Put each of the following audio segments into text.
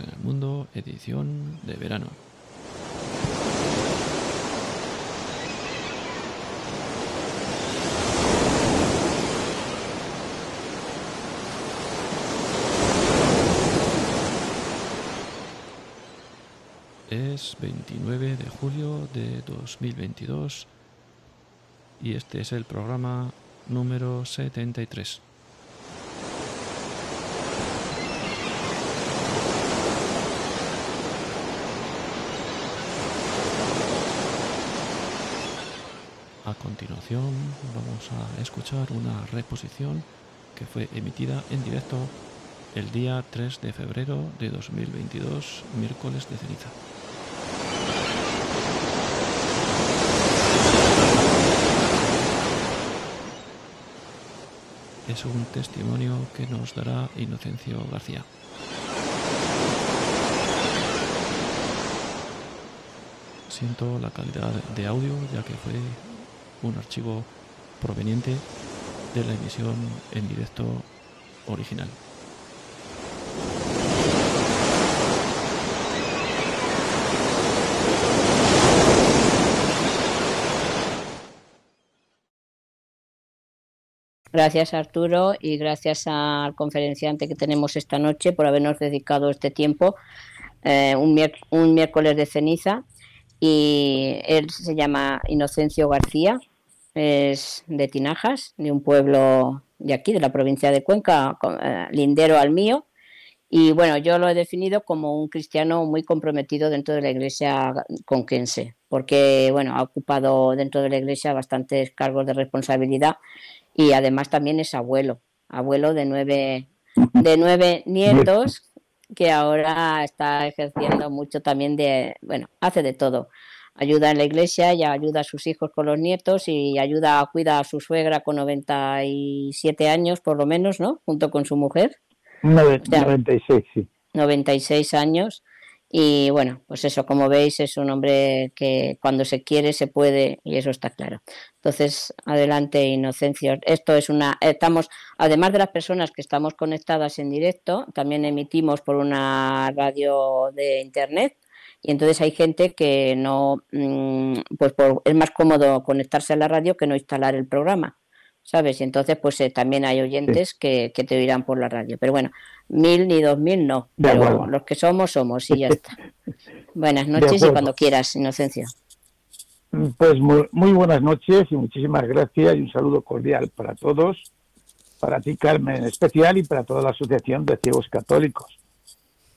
En el Mundo, edición de verano. Es 29 de julio de 2022 y este es el programa número 73. A continuación vamos a escuchar una reposición que fue emitida en directo el día 3 de febrero de 2022, miércoles de ceniza. Es un testimonio que nos dará Inocencio García. Siento la calidad de audio ya que fue un archivo proveniente de la emisión en directo original. Gracias Arturo y gracias al conferenciante que tenemos esta noche por habernos dedicado este tiempo, eh, un, un miércoles de ceniza. Y él se llama Inocencio García, es de Tinajas, de un pueblo de aquí, de la provincia de Cuenca, eh, lindero al mío. Y bueno, yo lo he definido como un cristiano muy comprometido dentro de la iglesia conquense, porque bueno, ha ocupado dentro de la iglesia bastantes cargos de responsabilidad y además también es abuelo, abuelo de nueve, de nueve nietos que ahora está ejerciendo mucho también de, bueno, hace de todo ayuda en la iglesia y ayuda a sus hijos con los nietos y ayuda, cuida a su suegra con 97 años por lo menos, ¿no? Junto con su mujer. 96, sí. 96 años. Y bueno, pues eso, como veis, es un hombre que cuando se quiere se puede y eso está claro. Entonces, adelante, Inocencio. Esto es una, estamos, además de las personas que estamos conectadas en directo, también emitimos por una radio de internet y entonces hay gente que no, mm, pues es más cómodo conectarse a la radio que no instalar el programa, ¿sabes? Y entonces pues eh, también hay oyentes que, te oirán por la radio. Pero bueno, mil ni dos mil no, pero los que somos, somos y ya está. Buenas noches y cuando quieras, Inocencia. Pues muy, muy buenas noches y muchísimas gracias y un saludo cordial para todos, para ti Carmen en especial y para toda la Asociación de Ciegos Católicos.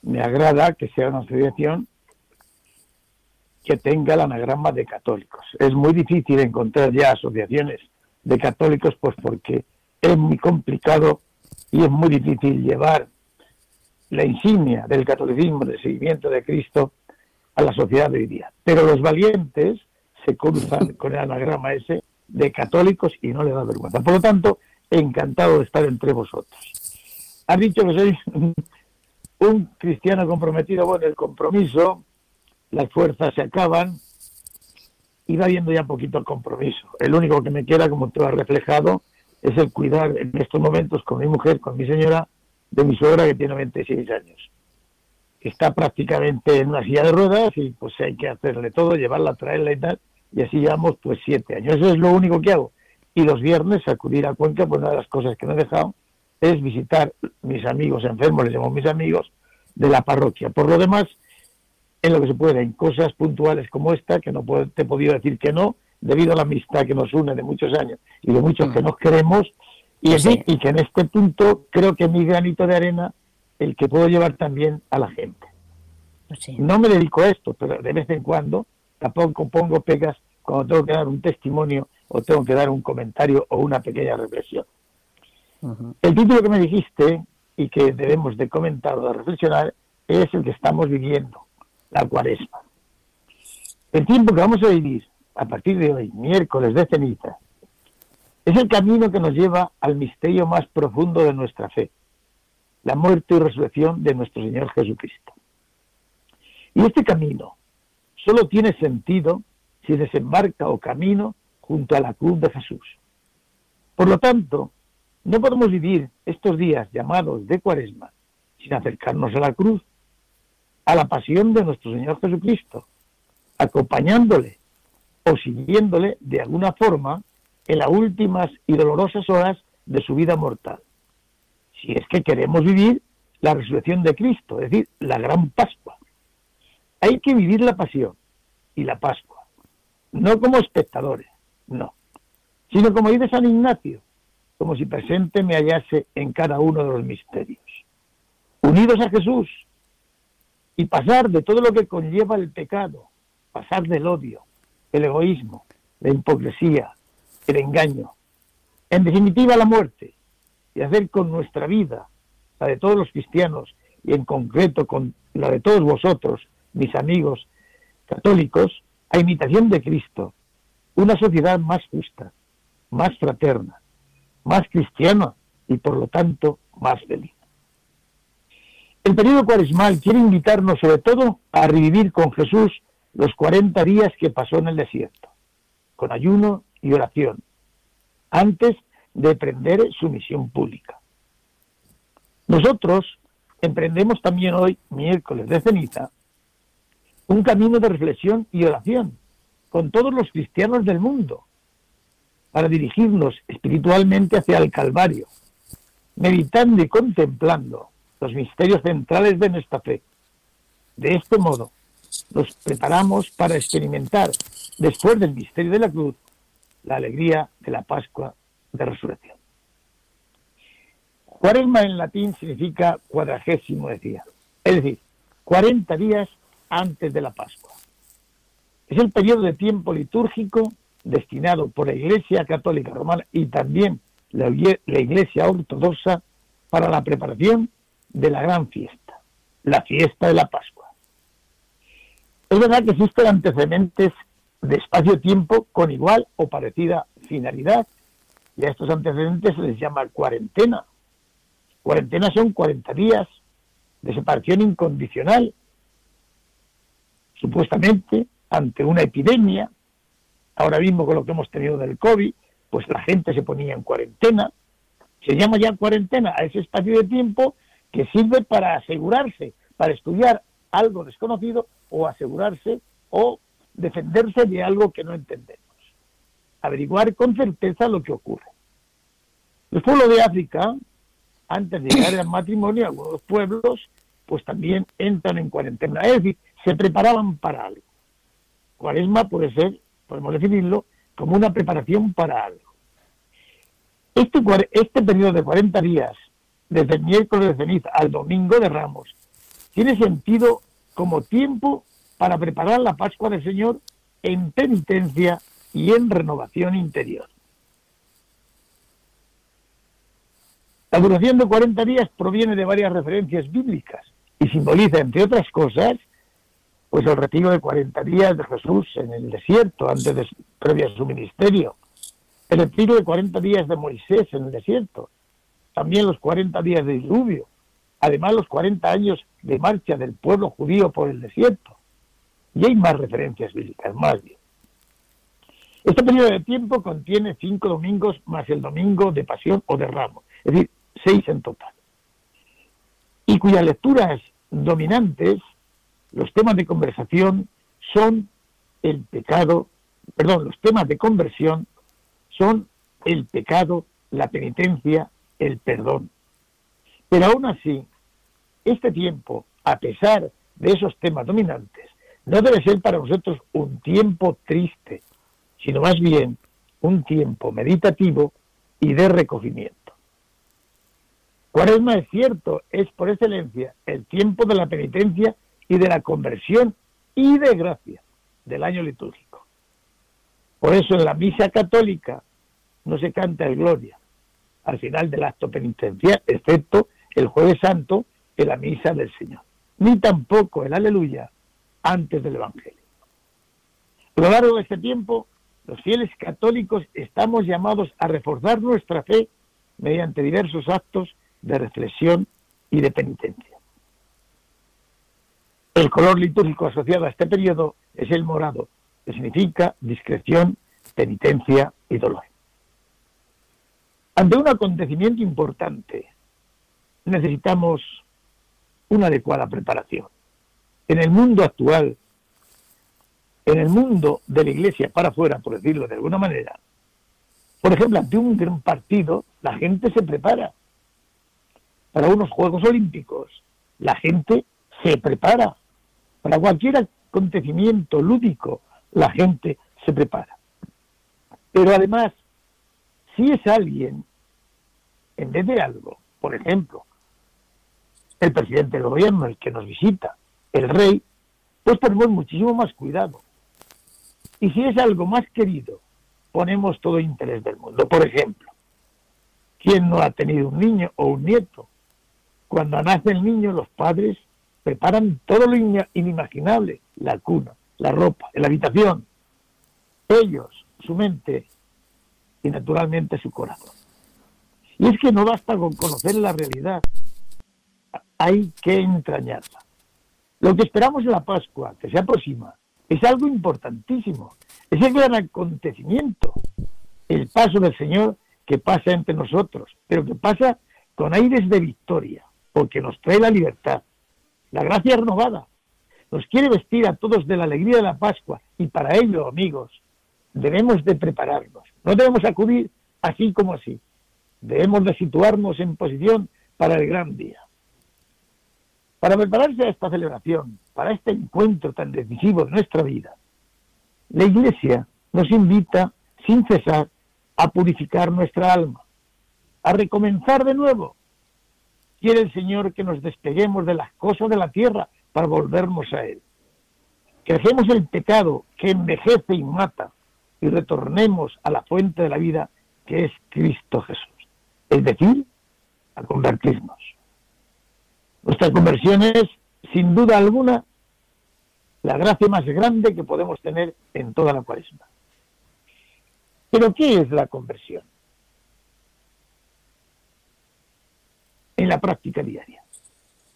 Me agrada que sea una asociación que tenga el anagrama de católicos. Es muy difícil encontrar ya asociaciones de católicos, pues porque es muy complicado y es muy difícil llevar la insignia del catolicismo, del seguimiento de Cristo, a la sociedad de hoy día. Pero los valientes se cruzan con el anagrama ese de católicos y no le da vergüenza. Por lo tanto, encantado de estar entre vosotros. Has dicho que sois un cristiano comprometido. Bueno, el compromiso las fuerzas se acaban y va habiendo ya poquito compromiso. El único que me queda, como tú has reflejado, es el cuidar en estos momentos con mi mujer, con mi señora, de mi suegra que tiene 26 años. Está prácticamente en una silla de ruedas y pues hay que hacerle todo, llevarla, traerla y tal. Y así llevamos pues siete años. Eso es lo único que hago. Y los viernes acudir a Cuenca, pues una de las cosas que no he dejado es visitar mis amigos enfermos, les llamo mis amigos, de la parroquia. Por lo demás, en lo que se puede, en cosas puntuales como esta, que no te he podido decir que no, debido a la amistad que nos une de muchos años y de muchos que nos queremos, y, y que en este punto creo que mi granito de arena el que puedo llevar también a la gente. No me dedico a esto, pero de vez en cuando tampoco pongo pegas cuando tengo que dar un testimonio o tengo que dar un comentario o una pequeña reflexión. El título que me dijiste y que debemos de comentar o de reflexionar es el que estamos viviendo, la cuaresma. El tiempo que vamos a vivir a partir de hoy, miércoles de ceniza, es el camino que nos lleva al misterio más profundo de nuestra fe, la muerte y resurrección de nuestro Señor Jesucristo. Y este camino solo tiene sentido si desembarca o camino junto a la cruz de Jesús. Por lo tanto, no podemos vivir estos días llamados de cuaresma sin acercarnos a la cruz, a la pasión de nuestro Señor Jesucristo, acompañándole o siguiéndole de alguna forma en las últimas y dolorosas horas de su vida mortal. Si es que queremos vivir la resurrección de Cristo, es decir, la gran Pascua. Hay que vivir la pasión y la Pascua, no como espectadores, no, sino como dice San Ignacio, como si presente me hallase en cada uno de los misterios. Unidos a Jesús y pasar de todo lo que conlleva el pecado, pasar del odio, el egoísmo, la hipocresía, el engaño, en definitiva la muerte, y hacer con nuestra vida, la de todos los cristianos y en concreto con la de todos vosotros, mis amigos católicos, a imitación de Cristo, una sociedad más justa, más fraterna, más cristiana y por lo tanto más feliz. El periodo cuaresmal quiere invitarnos sobre todo a revivir con Jesús los 40 días que pasó en el desierto, con ayuno y oración, antes de emprender su misión pública. Nosotros emprendemos también hoy, miércoles de ceniza, un camino de reflexión y oración con todos los cristianos del mundo, para dirigirnos espiritualmente hacia el Calvario, meditando y contemplando los misterios centrales de nuestra fe. De este modo, nos preparamos para experimentar, después del misterio de la cruz, la alegría de la Pascua de Resurrección. Cuaresma en latín significa cuadragésimo, decía, es decir, 40 días antes de la Pascua. Es el periodo de tiempo litúrgico destinado por la Iglesia Católica Romana y también la, Iglesia Ortodoxa para la preparación de la gran fiesta, la fiesta de la Pascua. Es verdad que existen antecedentes de espacio-tiempo con igual o parecida finalidad y a estos antecedentes se les llama cuarentena. Cuarentena son 40 días de separación incondicional, supuestamente ante una epidemia ahora mismo con lo que hemos tenido del COVID, pues la gente se ponía en cuarentena. Se llama ya cuarentena a ese espacio de tiempo que sirve para asegurarse, para estudiar algo desconocido o asegurarse o defenderse de algo que no entendemos. Averiguar con certeza lo que ocurre. Los pueblos de África, antes de llegar al matrimonio, algunos pueblos, pues también entran en cuarentena. Es decir, se preparaban para algo. Cuaresma puede ser podemos definirlo como una preparación para algo. Este, este periodo de 40 días, desde el miércoles de ceniza al domingo de Ramos, tiene sentido como tiempo para preparar la Pascua del Señor en penitencia y en renovación interior. La duración de 40 días proviene de varias referencias bíblicas y simboliza, entre otras cosas, pues el retiro de 40 días de Jesús en el desierto, antes de, previo a su ministerio, el retiro de 40 días de Moisés en el desierto, también los 40 días de diluvio, además los 40 años de marcha del pueblo judío por el desierto. Y hay más referencias bíblicas, más bien. Este periodo de tiempo contiene cinco domingos más el domingo de pasión o de ramo, es decir, seis en total. Y cuyas lecturas dominantes los temas de conversación son el pecado, perdón, los temas de conversión son el pecado, la penitencia, el perdón. Pero aún así, este tiempo, a pesar de esos temas dominantes, no debe ser para nosotros un tiempo triste, sino más bien un tiempo meditativo y de recogimiento. Cuaresma es cierto, es por excelencia el tiempo de la penitencia y de la conversión y de gracia del año litúrgico. Por eso en la misa católica no se canta el Gloria al final del acto penitencial, excepto el jueves santo en la misa del Señor, ni tampoco el Aleluya antes del Evangelio. A lo largo de este tiempo, los fieles católicos estamos llamados a reforzar nuestra fe mediante diversos actos de reflexión y de penitencia. El color litúrgico asociado a este periodo es el morado, que significa discreción, penitencia y dolor. Ante un acontecimiento importante, necesitamos una adecuada preparación. En el mundo actual, en el mundo de la iglesia para afuera, por decirlo de alguna manera, por ejemplo, ante un gran partido, la gente se prepara. Para unos Juegos Olímpicos, la gente se prepara. Para cualquier acontecimiento lúdico, la gente se prepara. Pero además, si es alguien, en vez de algo, por ejemplo, el presidente del gobierno, el que nos visita, el rey, pues ponemos muchísimo más cuidado. Y si es algo más querido, ponemos todo interés del mundo. Por ejemplo, ¿quién no ha tenido un niño o un nieto? Cuando nace el niño, los padres preparan todo lo inimaginable, la cuna, la ropa, la habitación. Ellos, su mente y naturalmente su corazón. Y es que no basta con conocer la realidad, hay que entrañarla. Lo que esperamos en la Pascua, que se aproxima, es algo importantísimo. Es el gran acontecimiento, el paso del Señor que pasa entre nosotros, pero que pasa con aires de victoria, porque nos trae la libertad, la gracia renovada. Nos quiere vestir a todos de la alegría de la Pascua y para ello, amigos, debemos de prepararnos. No debemos acudir así como así. Debemos de situarnos en posición para el gran día. Para prepararse a esta celebración, para este encuentro tan decisivo de nuestra vida, la Iglesia nos invita sin cesar a purificar nuestra alma, a recomenzar de nuevo. Quiere el Señor que nos despeguemos de las cosas de la tierra para volvernos a Él. Que dejemos el pecado que envejece y mata y retornemos a la fuente de la vida que es Cristo Jesús. Es decir, a convertirnos. Nuestra conversión es, sin duda alguna, la gracia más grande que podemos tener en toda la cuaresma. Pero ¿qué es la conversión? En la práctica diaria.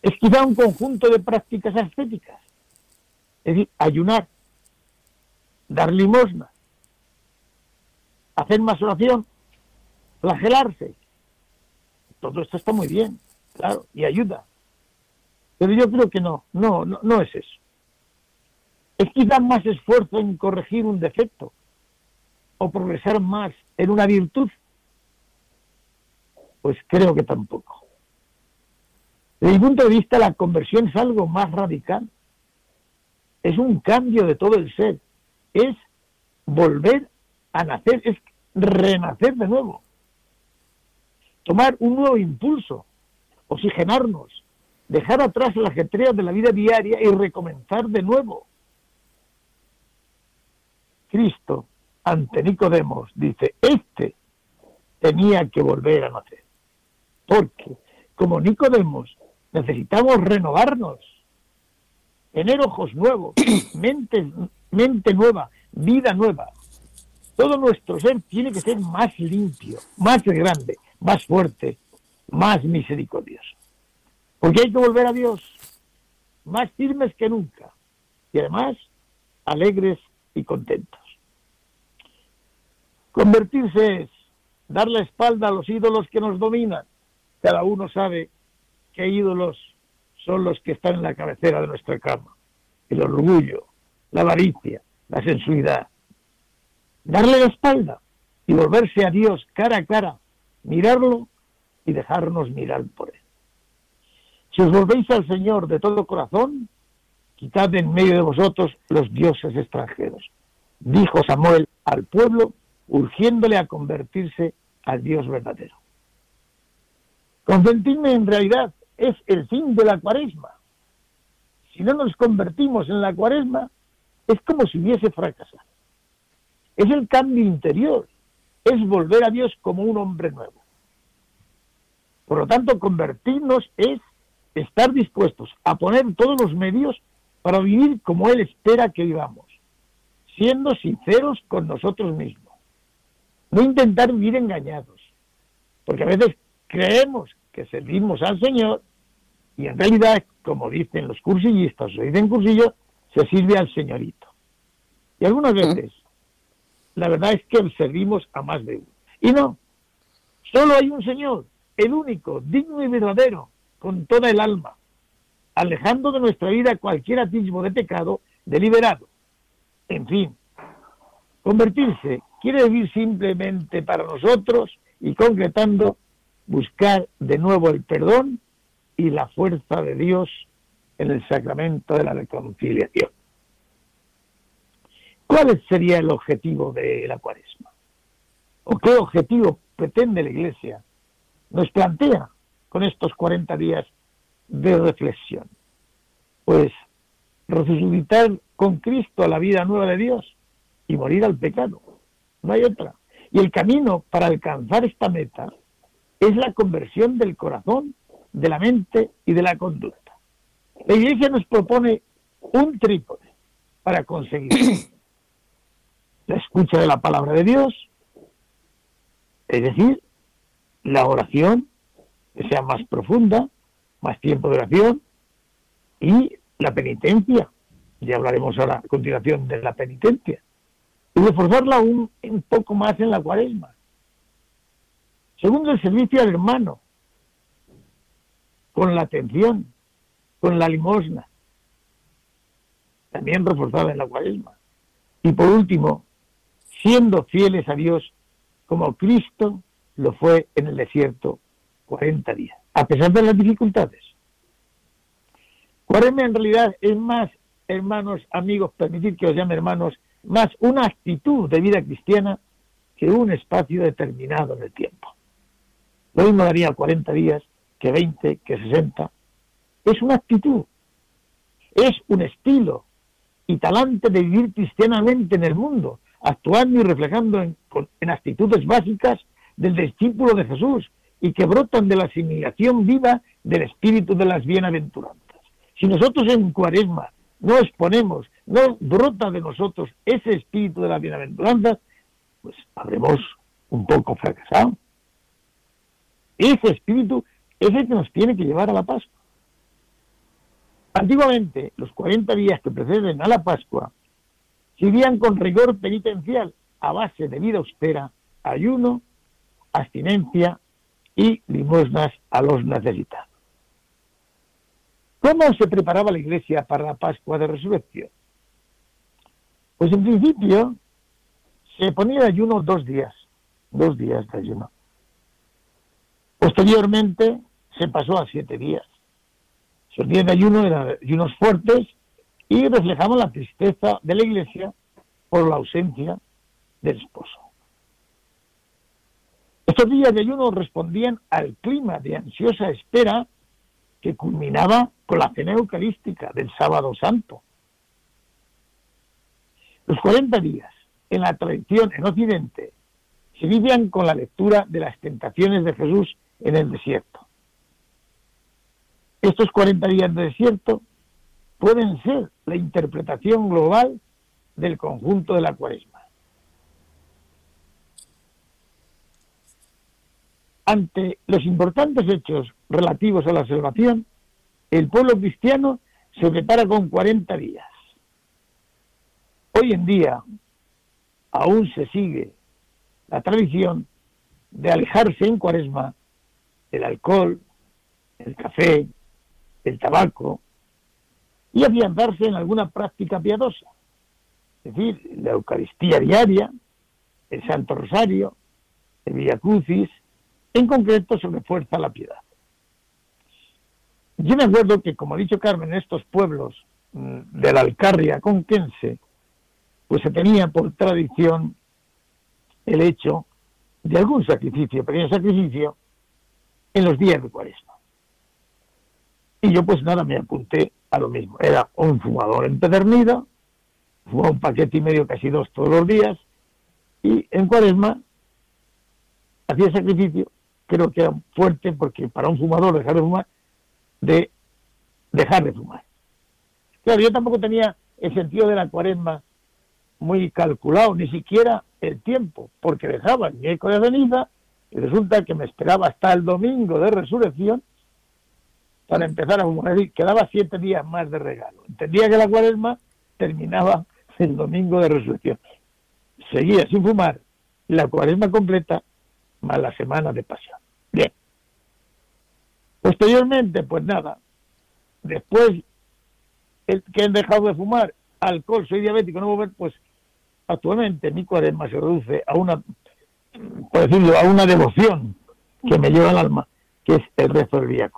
Es quizá un conjunto de prácticas ascéticas. Es decir, ayunar, dar limosna, hacer más oración, flagelarse. Todo esto está muy bien, claro, y ayuda. Pero yo creo que no, no, no, no es eso. Es quizá más esfuerzo en corregir un defecto o progresar más en una virtud. Pues creo que tampoco. Desde mi punto de vista, la conversión es algo más radical. Es un cambio de todo el ser. Es volver a nacer, es renacer de nuevo. Tomar un nuevo impulso, oxigenarnos, dejar atrás el ajetreo de la vida diaria y recomenzar de nuevo. Cristo, ante Nicodemos, dice, este tenía que volver a nacer. Porque, como Nicodemos, necesitamos renovarnos, tener ojos nuevos, mente, mente nueva, vida nueva. Todo nuestro ser tiene que ser más limpio, más grande, más fuerte, más misericordioso. Porque hay que volver a Dios más firmes que nunca y además alegres y contentos. Convertirse es dar la espalda a los ídolos que nos dominan. Cada uno sabe qué ídolos son los que están en la cabecera de nuestra cama. El orgullo, la avaricia, la sensualidad. Darle la espalda y volverse a Dios cara a cara, mirarlo y dejarnos mirar por Él. Si os volvéis al Señor de todo corazón, quitad en medio de vosotros los dioses extranjeros. dijo Samuel al pueblo, urgiéndole a convertirse al Dios verdadero. Convertirme en realidad es el fin de la cuaresma. Si no nos convertimos en la cuaresma, es como si hubiese fracasado. Es el cambio interior, es volver a Dios como un hombre nuevo. Por lo tanto, convertirnos es estar dispuestos a poner todos los medios para vivir como Él espera que vivamos, siendo sinceros con nosotros mismos. No intentar vivir engañados, porque a veces creemos que servimos al Señor y en realidad, como dicen los cursillistas, o dicen cursillo, se sirve al Señorito. Y algunas veces, la verdad es que servimos a más de uno. Y no, solo hay un Señor, el único, digno y verdadero, con toda el alma, alejando de nuestra vida cualquier atisbo de pecado deliberado. En fin, convertirse quiere decir simplemente para nosotros y concretando buscar de nuevo el perdón y la fuerza de Dios en el sacramento de la reconciliación. ¿Cuál sería el objetivo de la cuaresma? ¿O qué objetivo pretende la Iglesia? Nos plantea con estos 40 días de reflexión. Pues resucitar con Cristo a la vida nueva de Dios y morir al pecado. No hay otra. Y el camino para alcanzar esta meta es la conversión del corazón, de la mente y de la conducta. La Iglesia nos propone un trípode para conseguirlo. La escucha de la palabra de Dios, es decir, la oración, que sea más profunda, más tiempo de oración, y la penitencia. Ya hablaremos ahora a continuación de la penitencia. Y reforzarla un, un poco más en la cuaresma. Segundo, el servicio al hermano, con la atención, con la limosna, también reforzada en la cuaresma. Y por último, siendo fieles a Dios como Cristo lo fue en el desierto 40 días, a pesar de las dificultades. Cuaresma en realidad es más, hermanos, amigos, permitir que os llame hermanos, más una actitud de vida cristiana que un espacio determinado en el tiempo. Lo mismo daría 40 días que 20, que 60. Es una actitud, es un estilo y talante de vivir cristianamente en el mundo, actuando y reflejando en, actitudes básicas del discípulo de Jesús y que brotan de la asimilación viva del espíritu de las bienaventuranzas. Si nosotros en cuaresma no exponemos, no brota de nosotros ese espíritu de las bienaventuranzas, pues habremos un poco fracasado. Ese espíritu es el que nos tiene que llevar a la Pascua. Antiguamente, los 40 días que preceden a la Pascua seguían con rigor penitencial a base de vida austera, ayuno, abstinencia y limosnas a los necesitados. ¿Cómo se preparaba la iglesia para la Pascua de Resurrección? Pues en principio se ponía ayuno dos días, dos días de ayuno. Posteriormente se pasó a siete días. Esos días de ayuno eran ayunos fuertes y reflejaban la tristeza de la iglesia por la ausencia del esposo. Estos días de ayuno respondían al clima de ansiosa espera que culminaba con la cena eucarística del sábado santo. Los 40 días en la tradición en Occidente se vivían con la lectura de las tentaciones de Jesús en el desierto. Estos 40 días de desierto pueden ser la interpretación global del conjunto de la cuaresma. Ante los importantes hechos relativos a la salvación, el pueblo cristiano se prepara con 40 días. Hoy en día aún se sigue la tradición de alejarse en cuaresma el alcohol, el café, el tabaco y afianzarse en alguna práctica piadosa, es decir, la Eucaristía diaria, el Santo Rosario, el Via Crucis, en concreto se refuerza la piedad. Yo me acuerdo que, como ha dicho Carmen, estos pueblos mm, de la Alcarria conquense pues se tenía por tradición el hecho de algún sacrificio, pequeño sacrificio, en los días de cuaresma. Y yo pues nada, me apunté a lo mismo. Era un fumador empedernido, fumaba un paquete y medio, casi dos todos los días, y en cuaresma hacía sacrificio, creo que era fuerte, porque para un fumador dejar de fumar, de dejar de fumar. Claro, yo tampoco tenía el sentido de la cuaresma muy calculado, ni siquiera el tiempo, porque dejaba el miércoles de ceniza y resulta que me esperaba hasta el domingo de resurrección para empezar a fumar. Es quedaba siete días más de regalo. Entendía que la cuaresma terminaba el domingo de resurrección. Seguía sin fumar la cuaresma completa más la semana de pasión. Bien. Posteriormente, pues nada, después el que han dejado de fumar alcohol, soy diabético, no ver, pues actualmente mi cuaresma se reduce a una, por decirlo, a una devoción que me lleva al alma, que es el rezo del Via.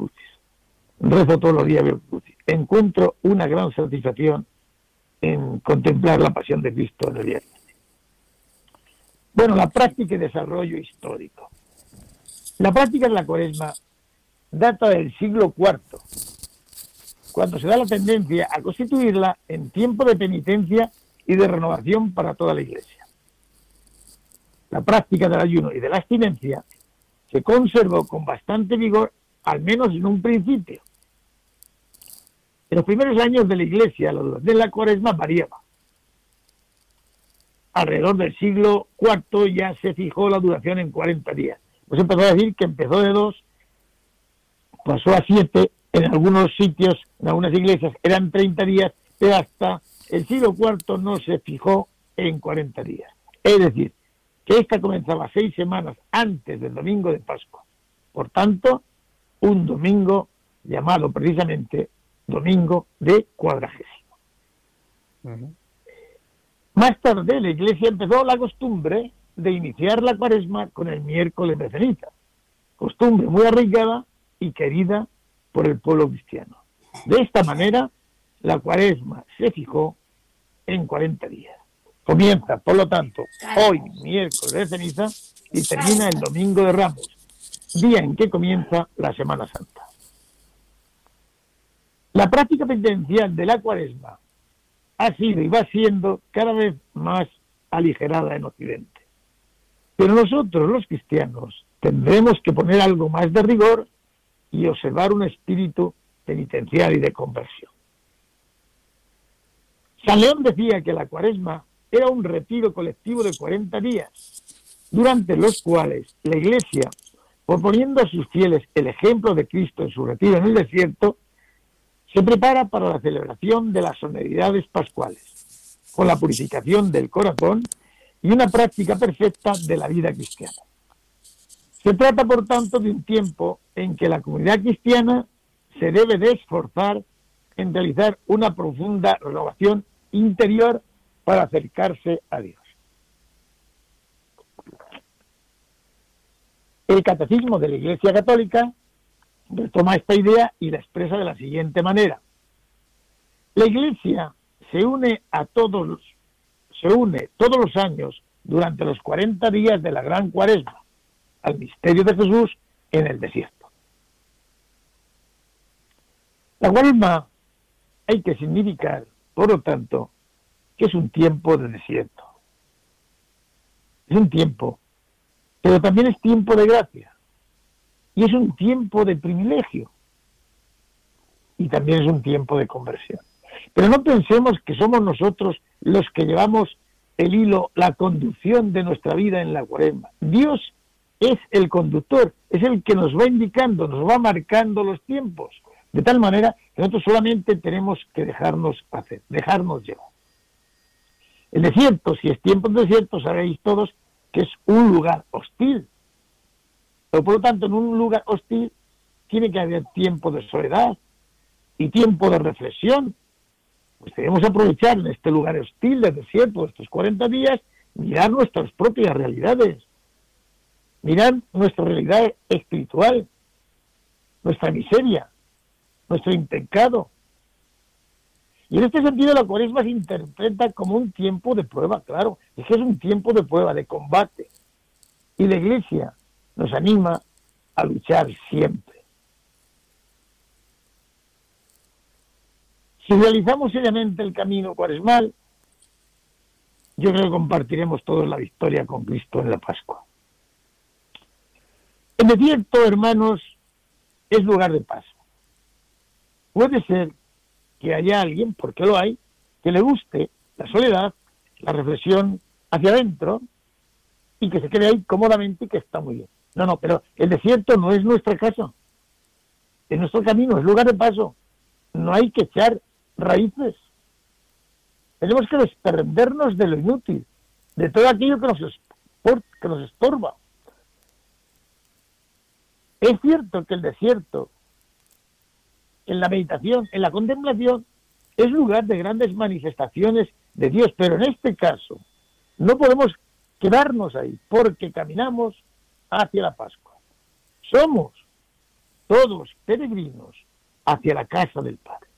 Rezo todos los días Via Crucis. Encuentro una gran satisfacción en contemplar la pasión de Cristo en el día. Bueno, la práctica y desarrollo histórico. La práctica de la cuaresma data del siglo IV, cuando se da la tendencia a constituirla en tiempo de penitencia y de renovación para toda la Iglesia. La práctica del ayuno y de la abstinencia se conservó con bastante vigor, al menos en un principio. En los primeros años de la Iglesia, de la cuaresma variaba. Alrededor del siglo IV ya se fijó la duración en 40 días. Pues empezó a decir que empezó de dos, pasó a siete, en algunos sitios, en algunas iglesias eran 30 días, pero hasta el siglo IV no se fijó en 40 días. Es decir, que esta comenzaba seis semanas antes del domingo de Pascua. Por tanto, un domingo llamado precisamente domingo de cuadragésimo. Más tarde la iglesia empezó la costumbre de iniciar la cuaresma con el miércoles de ceniza, costumbre muy arraigada y querida por el pueblo cristiano. De esta manera, la cuaresma se fijó en 40 días. Comienza, por lo tanto, hoy, miércoles de ceniza, y termina el domingo de Ramos, día en que comienza la Semana Santa. La práctica penitencial de la cuaresma ha sido y va siendo cada vez más aligerada en Occidente. Pero nosotros, los cristianos, tendremos que poner algo más de rigor y observar un espíritu penitencial y de conversión. San León decía que la cuaresma era un retiro colectivo de 40 días, durante los cuales la Iglesia, proponiendo a sus fieles el ejemplo de Cristo en su retiro en el desierto, se prepara para la celebración de las sonoridades pascuales, con la purificación del corazón y una práctica perfecta de la vida cristiana. Se trata, por tanto, de un tiempo en que la comunidad cristiana se debe de esforzar en realizar una profunda renovación interior para acercarse a Dios. El catecismo de la Iglesia Católica retoma esta idea y la expresa de la siguiente manera. La Iglesia se une a todos, se une todos los años durante los 40 días de la Gran Cuaresma al misterio de Jesús en el desierto. La Cuaresma hay que significar, por lo tanto, que es un tiempo de desierto. Es un tiempo, pero también es tiempo de gracia y es un tiempo de privilegio. Y también es un tiempo de conversión. Pero no pensemos que somos nosotros los que llevamos el hilo, la conducción de nuestra vida en la cuaresma. Dios es el conductor, es el que nos va indicando, nos va marcando los tiempos. De tal manera que nosotros solamente tenemos que dejarnos hacer, dejarnos llevar. El desierto, si es tiempo de desierto, sabéis todos que es un lugar hostil, pero por lo tanto, en un lugar hostil tiene que haber tiempo de soledad y tiempo de reflexión. Pues debemos aprovechar en este lugar hostil de desierto, estos 40 días, mirar nuestras propias realidades, mirar nuestra realidad espiritual, nuestra miseria, nuestro impecado. Y en este sentido la cuaresma se interpreta como un tiempo de prueba, claro, es que es un tiempo de prueba, de combate. Y la iglesia nos anima a luchar siempre. Si realizamos seriamente el camino cuaresmal, yo creo que compartiremos todos la victoria con Cristo en la Pascua. El desierto, hermanos, es lugar de paso. Puede ser que haya alguien, porque lo hay, que le guste la soledad, la reflexión hacia adentro y que se quede ahí cómodamente y que está muy bien. No, no, pero el desierto no es nuestra casa, es nuestro camino, es lugar de paso. No hay que echar raíces. Tenemos que desprendernos de lo inútil, de todo aquello que nos, que nos estorba. Es cierto que el desierto en la meditación, en la contemplación, es lugar de grandes manifestaciones de Dios, pero en este caso no podemos quedarnos ahí porque caminamos hacia la Pascua. Somos todos peregrinos hacia la casa del Padre.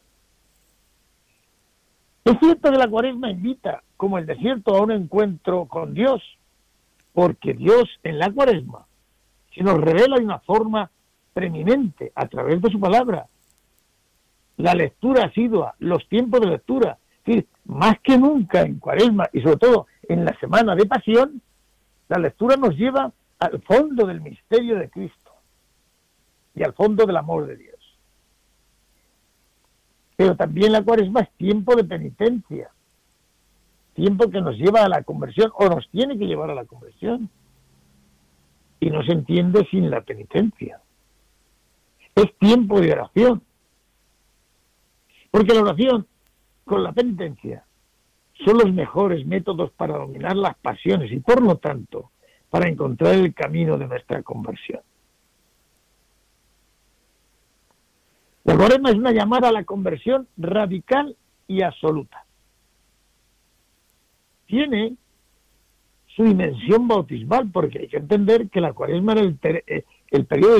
Es cierto que la cuaresma invita, como el desierto, a un encuentro con Dios, porque Dios en la cuaresma se nos revela de una forma preeminente a través de su palabra, la lectura asidua, los tiempos de lectura. Es más que nunca en Cuaresma y sobre todo en la semana de pasión, la lectura nos lleva al fondo del misterio de Cristo y al fondo del amor de Dios. Pero también la Cuaresma es tiempo de penitencia, tiempo que nos lleva a la conversión o nos tiene que llevar a la conversión. Y no se entiende sin la penitencia. Es tiempo de oración porque la oración con la penitencia son los mejores métodos para dominar las pasiones y por lo tanto para encontrar el camino de nuestra conversión. La cuaresma es una llamada a la conversión radical y absoluta. Tiene su dimensión bautismal, porque hay que entender que la cuaresma era el, eh, el periodo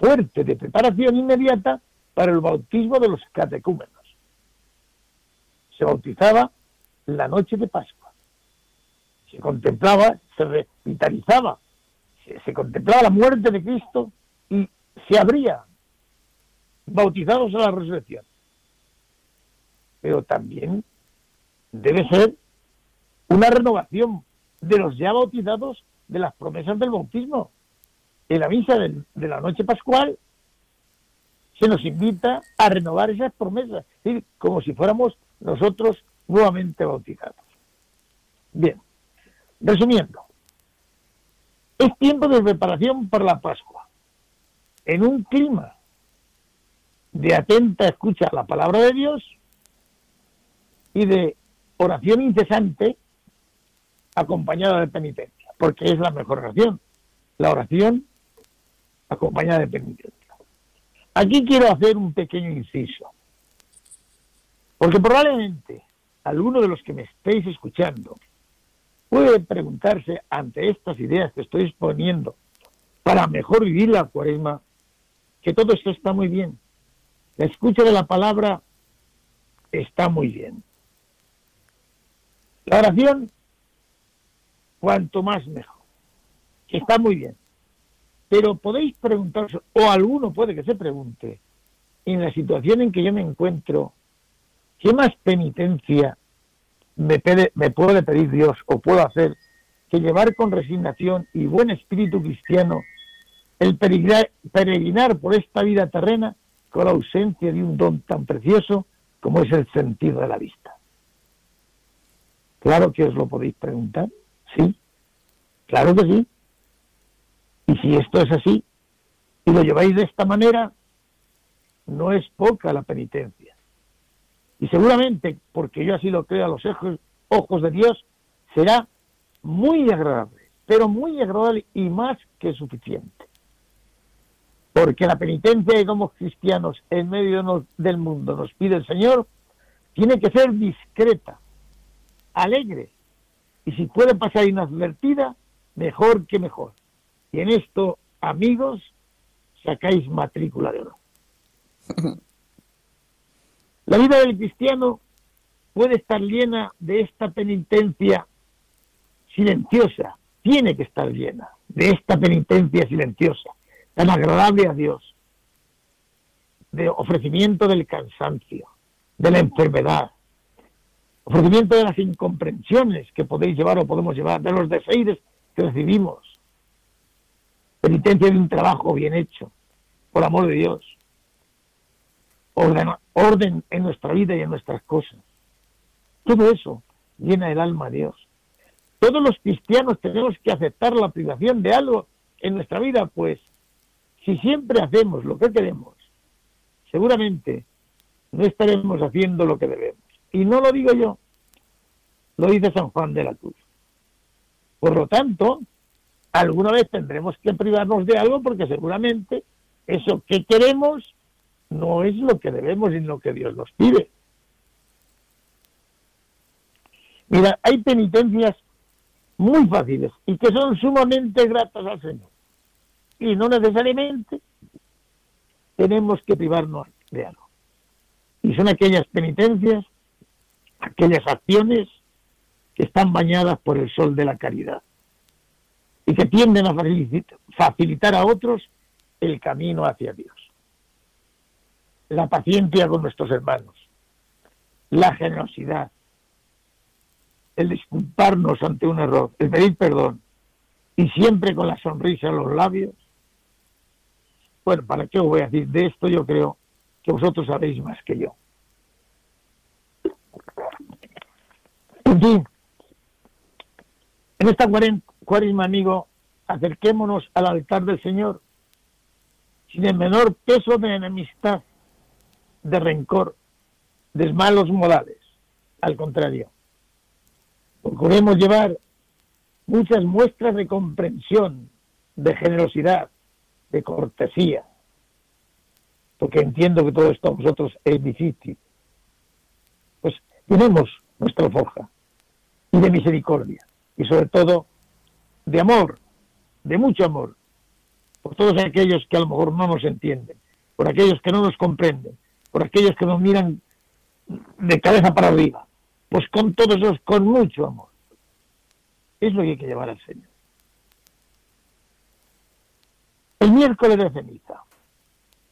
fuerte de preparación inmediata para el bautismo de los catecúmenos se bautizaba la noche de Pascua. Se contemplaba, se revitalizaba, se, contemplaba la muerte de Cristo y se abría bautizados a la resurrección. Pero también debe ser una renovación de los ya bautizados de las promesas del bautismo. En la misa de la noche pascual se nos invita a renovar esas promesas, como si fuéramos nosotros nuevamente bautizados. Bien, resumiendo, es tiempo de preparación para la Pascua, en un clima de atenta escucha a la palabra de Dios y de oración incesante acompañada de penitencia, porque es la mejor oración, la oración acompañada de penitencia. Aquí quiero hacer un pequeño inciso. Porque probablemente alguno de los que me estéis escuchando puede preguntarse ante estas ideas que estoy exponiendo para mejor vivir la cuaresma, que todo esto está muy bien. La escucha de la palabra está muy bien. La oración, cuanto más mejor. Está muy bien. Pero podéis preguntaros, o alguno puede que se pregunte, en la situación en que yo me encuentro, ¿Qué más penitencia me, puede pedir Dios o puedo hacer que llevar con resignación y buen espíritu cristiano el peregrinar, por esta vida terrena con la ausencia de un don tan precioso como es el sentido de la vista? Claro que os lo podéis preguntar, sí, claro que sí. Y si esto es así y lo lleváis de esta manera, no es poca la penitencia. Y seguramente, porque yo así lo creo a los ojos, de Dios, será muy agradable, pero muy agradable y más que suficiente. Porque la penitencia que como cristianos en medio del mundo nos pide el Señor, tiene que ser discreta, alegre, y si puede pasar inadvertida, mejor que mejor. Y en esto, amigos, sacáis matrícula de oro. La vida del cristiano puede estar llena de esta penitencia silenciosa, tiene que estar llena de esta penitencia silenciosa, tan agradable a Dios, de ofrecimiento del cansancio, de la enfermedad, ofrecimiento de las incomprensiones que podéis llevar o podemos llevar, de los deseos que recibimos, penitencia de un trabajo bien hecho, por amor de Dios, orden, orden en nuestra vida y en nuestras cosas. Todo eso llena el alma a Dios. Todos los cristianos tenemos que aceptar la privación de algo en nuestra vida, pues si siempre hacemos lo que queremos, seguramente no estaremos haciendo lo que debemos. Y no lo digo yo, lo dice San Juan de la Cruz. Por lo tanto, alguna vez tendremos que privarnos de algo porque seguramente eso que queremos no es lo que debemos y lo que Dios nos pide. Mira, hay penitencias muy fáciles y que son sumamente gratas al Señor. Y no necesariamente tenemos que privarnos de algo. Y son aquellas penitencias, aquellas acciones que están bañadas por el sol de la caridad y que tienden a facilitar a otros el camino hacia Dios. La paciencia con nuestros hermanos, la generosidad, el disculparnos ante un error, el pedir perdón y siempre con la sonrisa en los labios. Bueno, ¿para qué os voy a decir? De esto yo creo que vosotros sabéis más que yo. En fin, en esta cuaresma, amigo, acerquémonos al altar del Señor sin el menor peso de enemistad, de rencor, de malos modales. Al contrario, procuremos llevar muchas muestras de comprensión, de generosidad, de cortesía, porque entiendo que todo esto a vosotros es difícil. Pues tenemos nuestra foja y de misericordia y sobre todo de amor, de mucho amor, por todos aquellos que a lo mejor no nos entienden, por aquellos que no nos comprenden, por aquellos que nos miran de cabeza para arriba. Pues con todos esos, con mucho amor. Es lo que hay que llevar al Señor. El miércoles de ceniza.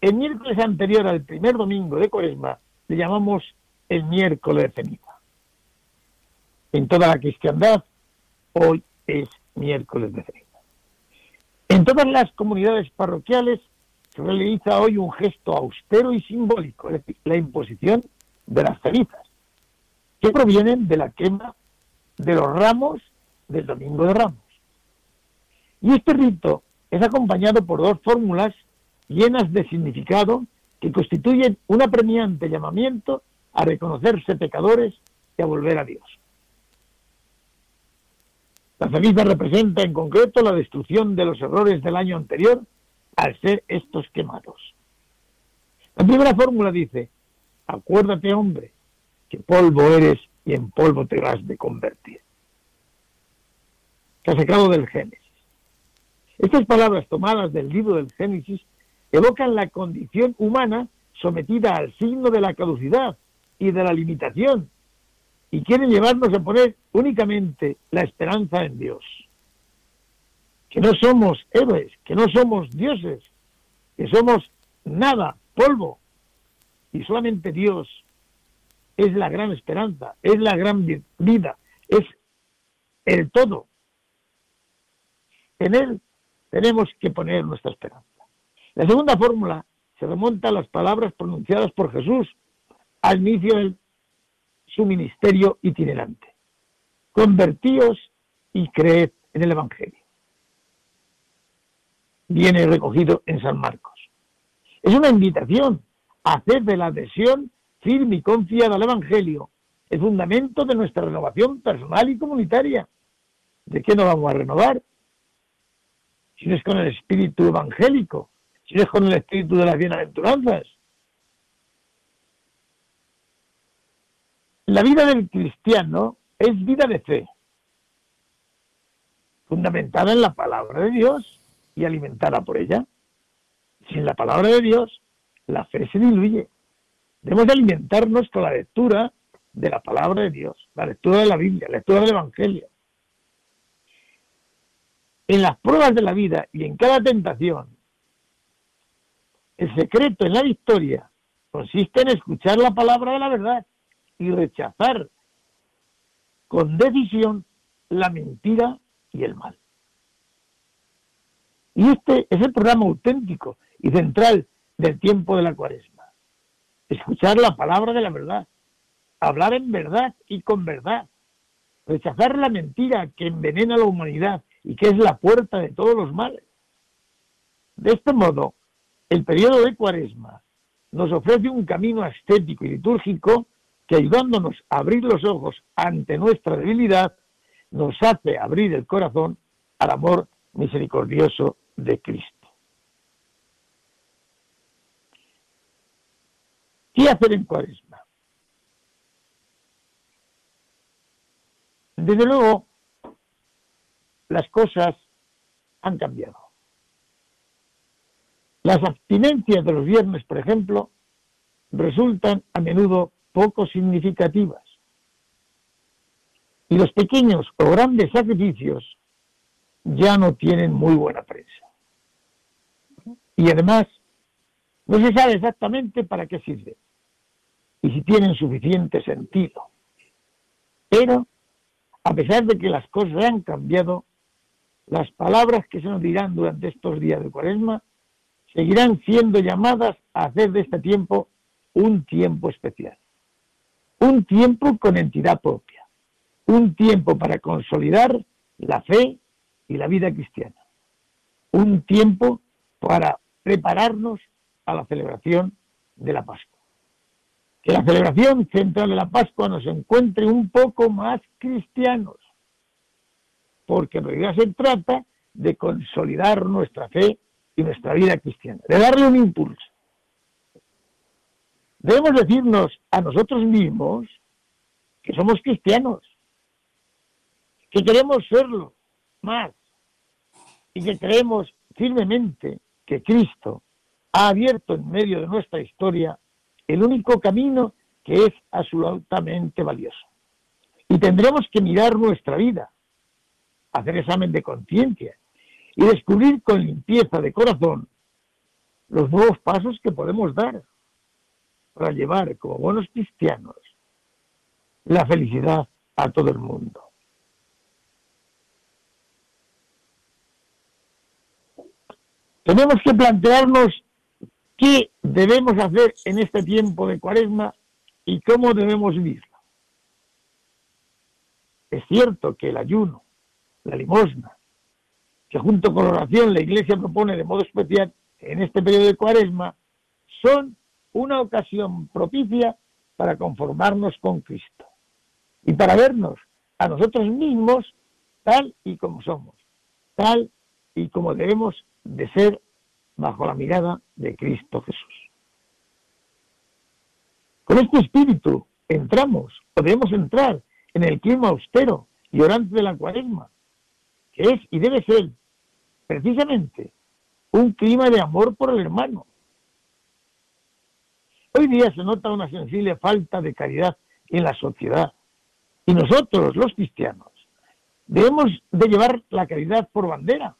El miércoles anterior al primer domingo de Cuaresma le llamamos el miércoles de ceniza. En toda la cristiandad hoy es miércoles de ceniza. En todas las comunidades parroquiales se realiza hoy un gesto austero y simbólico, es decir, la imposición de las cenizas, que provienen de la quema de los ramos del Domingo de Ramos. Y este rito es acompañado por dos fórmulas llenas de significado que constituyen un apremiante llamamiento a reconocerse pecadores y a volver a Dios. La ceniza representa en concreto la destrucción de los errores del año anterior al ser estos quemados. La primera fórmula dice, acuérdate hombre, que polvo eres y en polvo te vas de convertir. Sacado del Génesis. Estas palabras tomadas del libro del Génesis evocan la condición humana sometida al signo de la caducidad y de la limitación y quieren llevarnos a poner únicamente la esperanza en Dios. Que no somos héroes, que no somos dioses, que somos nada, polvo. Y solamente Dios es la gran esperanza, es la gran vida, es el todo. En Él tenemos que poner nuestra esperanza. La segunda fórmula se remonta a las palabras pronunciadas por Jesús al inicio del su ministerio itinerante. Convertíos y creed en el Evangelio. Viene recogido en San Marcos. Es una invitación a hacer de la adhesión firme y confiada al Evangelio el fundamento de nuestra renovación personal y comunitaria. ¿De qué nos vamos a renovar? Si no es con el espíritu evangélico, si no es con el espíritu de las bienaventuranzas, La vida del cristiano es vida de fe, fundamentada en la palabra de Dios y alimentada por ella. Sin la palabra de Dios, la fe se diluye. Debemos alimentarnos con la lectura de la palabra de Dios, la lectura de la Biblia, la lectura del Evangelio. En las pruebas de la vida y en cada tentación, el secreto en la victoria consiste en escuchar la palabra de la verdad y rechazar con decisión la mentira y el mal. Y este es el programa auténtico y central del tiempo de la cuaresma. Escuchar la palabra de la verdad, hablar en verdad y con verdad, rechazar la mentira que envenena a la humanidad y que es la puerta de todos los males. De este modo, el periodo de cuaresma nos ofrece un camino estético y litúrgico que ayudándonos a abrir los ojos ante nuestra debilidad, nos hace abrir el corazón al amor misericordioso de Cristo. ¿Qué hacer en cuaresma? Desde luego, las cosas han cambiado. Las abstinencias de los viernes, por ejemplo, resultan a menudo poco significativas. Y los pequeños o grandes sacrificios ya no tienen muy buena prensa. Y además, no se sabe exactamente para qué sirven y si tienen suficiente sentido. Pero, a pesar de que las cosas han cambiado, las palabras que se nos dirán durante estos días de cuaresma seguirán siendo llamadas a hacer de este tiempo un tiempo especial. Un tiempo con entidad propia. Un tiempo para consolidar la fe y la vida cristiana. Un tiempo para prepararnos a la celebración de la Pascua. Que la celebración central de la Pascua nos encuentre un poco más cristianos, porque en realidad se trata de consolidar nuestra fe y nuestra vida cristiana, de darle un impulso. Debemos decirnos a nosotros mismos que somos cristianos, que queremos serlo más y que creemos firmemente que Cristo ha abierto en medio de nuestra historia el único camino que es absolutamente valioso. Y tendremos que mirar nuestra vida, hacer examen de conciencia y descubrir con limpieza de corazón los nuevos pasos que podemos dar para llevar como buenos cristianos la felicidad a todo el mundo. Tenemos que plantearnos qué debemos hacer en este tiempo de cuaresma y cómo debemos vivirlo. Es cierto que el ayuno, la limosna, que junto con la oración la Iglesia propone de modo especial en este periodo de cuaresma, son una ocasión propicia para conformarnos con Cristo y para vernos a nosotros mismos tal y como somos, tal y como debemos de ser bajo la mirada de Cristo Jesús. Con este espíritu entramos, podemos entrar en el clima austero y orante de la cuaresma, que es y debe ser precisamente un clima de amor por el hermano, Hoy día se nota una sensible falta de caridad en la sociedad. Y nosotros, los cristianos, debemos de llevar la caridad por bandera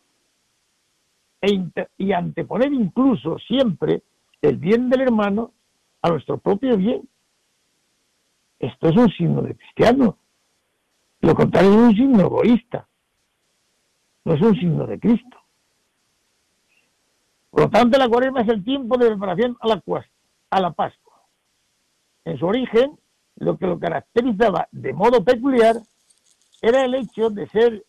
e y anteponer incluso siempre el bien del hermano a nuestro propio bien. Esto es un signo de cristiano. Lo contrario es un signo egoísta. No es un signo de Cristo. Por lo tanto, la cuaresma es el tiempo de preparación a la, a la Pascua. En su origen, lo que lo caracterizaba de modo peculiar era el hecho de ser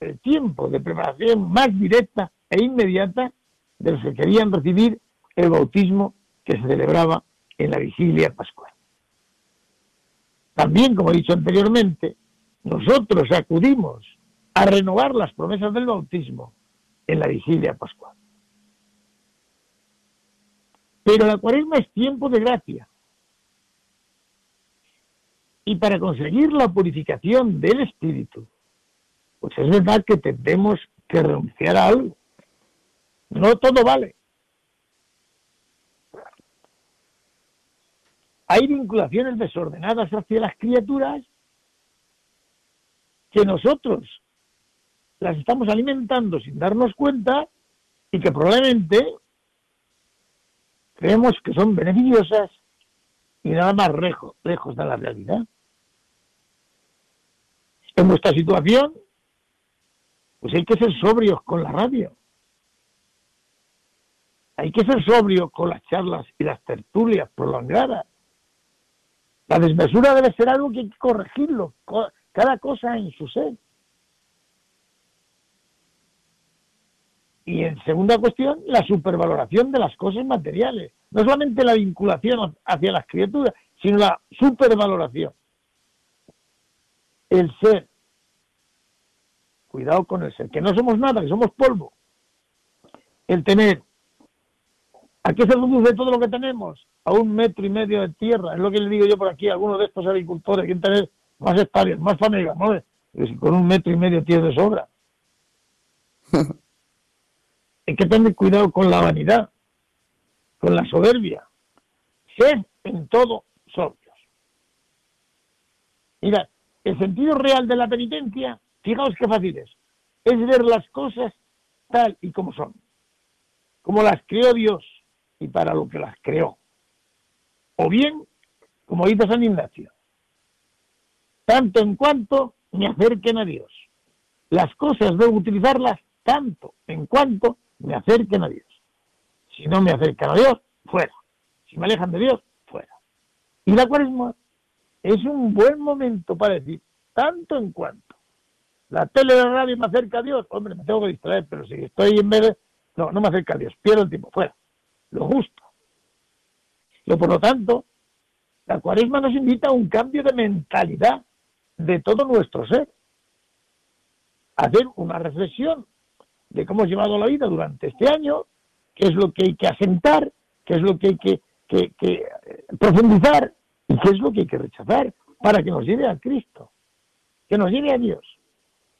el tiempo de preparación más directa e inmediata de los que querían recibir el bautismo que se celebraba en la vigilia pascual. También, como he dicho anteriormente, nosotros acudimos a renovar las promesas del bautismo en la vigilia pascual. Pero la cuaresma es tiempo de gracia. Y para conseguir la purificación del espíritu, pues es verdad que tendremos que renunciar a algo. No todo vale. hay vinculaciones desordenadas hacia las criaturas que nosotros las estamos alimentando sin darnos cuenta y que probablemente creemos que son beneficiosas y nada más lejos, de la realidad. En nuestra situación, pues hay que ser sobrios con la radio. Hay que ser sobrios con las charlas y las tertulias prolongadas. La desmesura debe ser algo que hay que corregirlo, cada cosa en su ser. Y en segunda cuestión, la supervaloración de las cosas materiales. No solamente la vinculación hacia las criaturas, sino la supervaloración. El ser. Cuidado con el ser, que no somos nada, que somos polvo. El tener. ¿A qué se reduce todo lo que tenemos? A un metro y medio de tierra. Es lo que le digo yo por aquí a algunos de estos agricultores. Quieren tener más hectáreas, más fanegas, ¿no? Con un metro y medio de tierra de sobra. Hay que tener cuidado con la vanidad, con la soberbia. Ser en todo sobrios. Mira, el sentido real de la penitencia, fijaos qué fácil es, es ver las cosas tal y como son, como las creó Dios y para lo que las creó. O bien, como dice San Ignacio, tanto en cuanto me acerquen a Dios. Las cosas debo utilizarlas tanto en cuanto me acerquen a Dios. Si no me acercan a Dios, fuera. Si me alejan de Dios, fuera. Y la cuaresma es un buen momento para decir, tanto en cuanto la tele de la radio me acerca a Dios, hombre, me tengo que distraer, pero si estoy en vez de... No, no me acerca a Dios, pierdo el tiempo, fuera. Lo justo. Y por lo tanto, la cuaresma nos invita a un cambio de mentalidad de todo nuestro ser. Hacer una reflexión de cómo hemos llevado la vida durante este año, qué es lo que hay que asentar, qué es lo que hay que, eh, profundizar y qué es lo que hay que rechazar para que nos lleve a Cristo, que nos lleve a Dios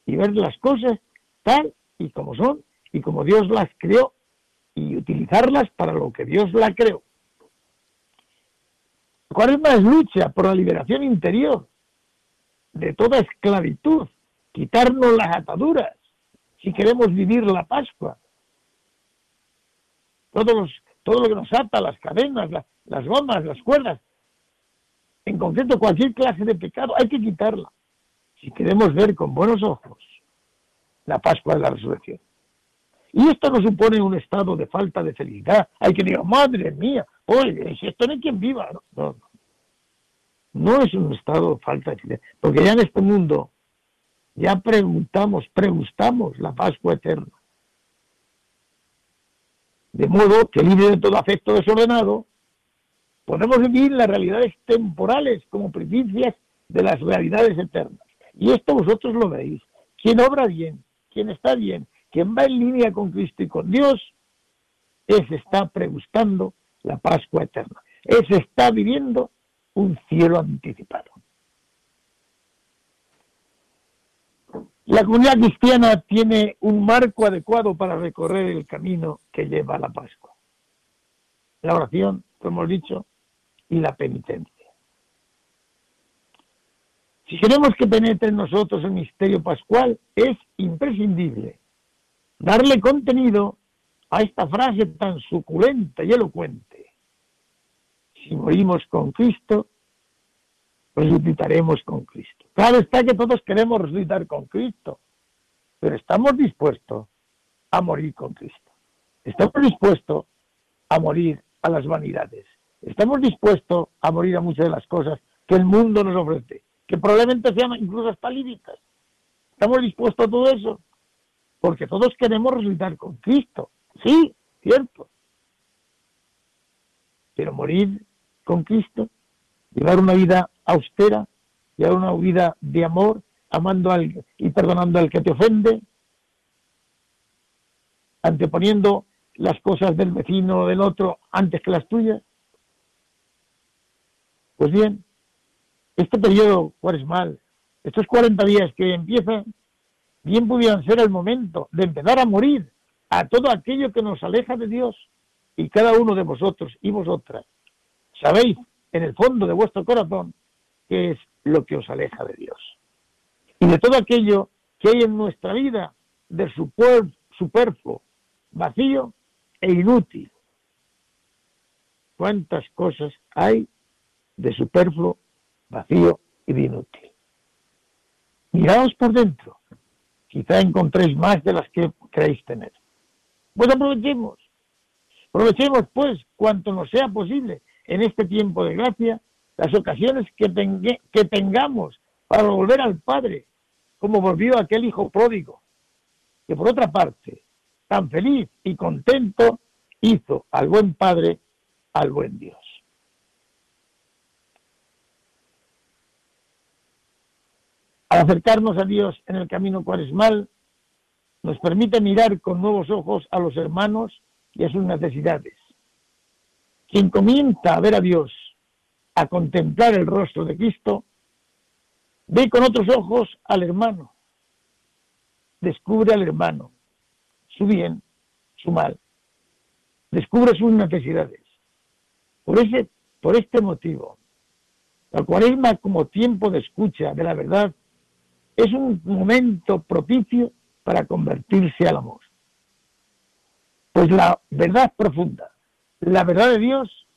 y ver las cosas tal y como son y como Dios las creó y utilizarlas para lo que Dios la creó. ¿Cuál es lucha por la liberación interior de toda esclavitud, quitarnos las ataduras, si queremos vivir la Pascua. Todo, todo lo que nos ata, las cadenas, las gomas, las cuerdas, en concreto cualquier clase de pecado, hay que quitarla. Si queremos ver con buenos ojos la Pascua de la Resurrección. Y esto no supone un estado de falta de felicidad. Hay que decir, madre mía, oye, si esto no hay quien viva. No, no, no. es un estado de falta de felicidad. Porque ya en este mundo ya preguntamos, preguntamos la Pascua eterna. De modo que libre de todo afecto desordenado, podemos vivir las realidades temporales como primicias de las realidades eternas. Y esto vosotros lo veis. Quien obra bien, quien está bien, quien va en línea con Cristo y con Dios, ese está pregustando la Pascua eterna. Ese está viviendo un cielo anticipado. La comunidad cristiana tiene un marco adecuado para recorrer el camino que lleva a la Pascua. La oración, como hemos dicho, y la penitencia. Si queremos que penetre en nosotros el misterio pascual, es imprescindible darle contenido a esta frase tan suculenta y elocuente. Si morimos con Cristo, resucitaremos con Cristo. Claro está que todos queremos resucitar con Cristo, pero estamos dispuestos a morir con Cristo. Estamos dispuestos a morir a las vanidades. Estamos dispuestos a morir a muchas de las cosas que el mundo nos ofrece, que probablemente sean incluso hasta Estamos dispuestos a todo eso, porque todos queremos resucitar con Cristo. Sí, cierto. Pero morir con Cristo, llevar una vida austera, llevar una vida de amor, amando al, y perdonando al que te ofende, anteponiendo las cosas del vecino o del otro antes que las tuyas. Pues bien, este periodo mal estos 40 días que empiezan, bien pudieran ser el momento de empezar a morir a todo aquello que nos aleja de Dios y cada uno de vosotros y vosotras. Sabéis en el fondo de vuestro corazón qué es lo que os aleja de Dios. Y de todo aquello que hay en nuestra vida de superfluo, vacío e inútil. ¿Cuántas cosas hay de superfluo, vacío y de inútil? Miraos por dentro. Quizá encontréis más de las que creéis tener. Pues aprovechemos. Aprovechemos, pues, cuanto nos sea posible en este tiempo de gracia, las ocasiones que, que tengamos para volver al Padre, como volvió aquel hijo pródigo, que por otra parte, tan feliz y contento, hizo al buen Padre, al buen Dios. Al acercarnos a Dios en el camino cuaresmal, nos permite mirar con nuevos ojos a los hermanos y a sus necesidades. Quien comienza a ver a Dios, a contemplar el rostro de Cristo, ve con otros ojos al hermano, descubre al hermano, su bien, su mal, descubre sus necesidades. Por, ese, por este motivo, la cuaresma como tiempo de escucha de la verdad es un momento propicio para convertirse al amor. Pues la verdad profunda, la verdad de Dios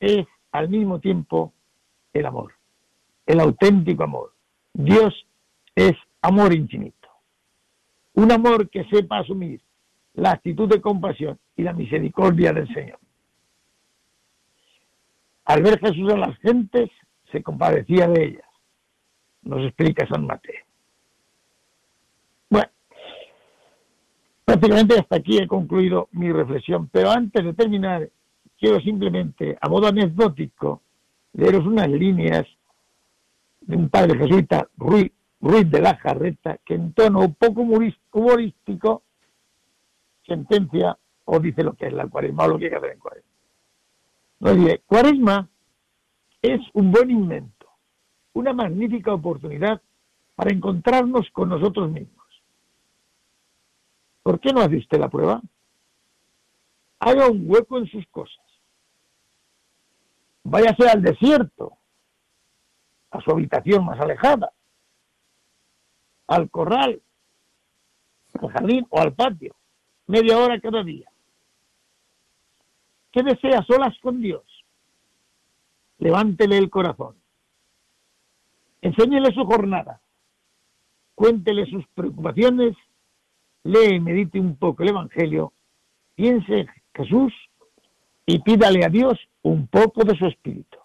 es al mismo tiempo el amor, el auténtico amor. Dios es amor infinito. Un amor que sepa asumir la actitud de compasión y la misericordia del Señor. Al ver Jesús a las gentes, se compadecía de ellas. Nos explica San Mateo. Prácticamente hasta aquí he concluido mi reflexión, pero antes de terminar, quiero simplemente, a modo anecdótico, leeros unas líneas de un padre jesuita, Ruiz, Ruiz de la Jarreta, que en tono poco humorístico sentencia o dice lo que es la cuaresma o lo que hay que hacer en cuaresma. Nos dice, cuaresma es un buen invento, una magnífica oportunidad para encontrarnos con nosotros mismos ¿Por qué no hace usted la prueba? Haga un hueco en sus cosas. Váyase al desierto, a su habitación más alejada, al corral, al jardín o al patio, media hora cada día. ¿Qué desea solas con Dios? Levántele el corazón. Enséñele su jornada. Cuéntele sus preocupaciones lee y medite un poco el Evangelio, piense en Jesús y pídale a Dios un poco de su espíritu.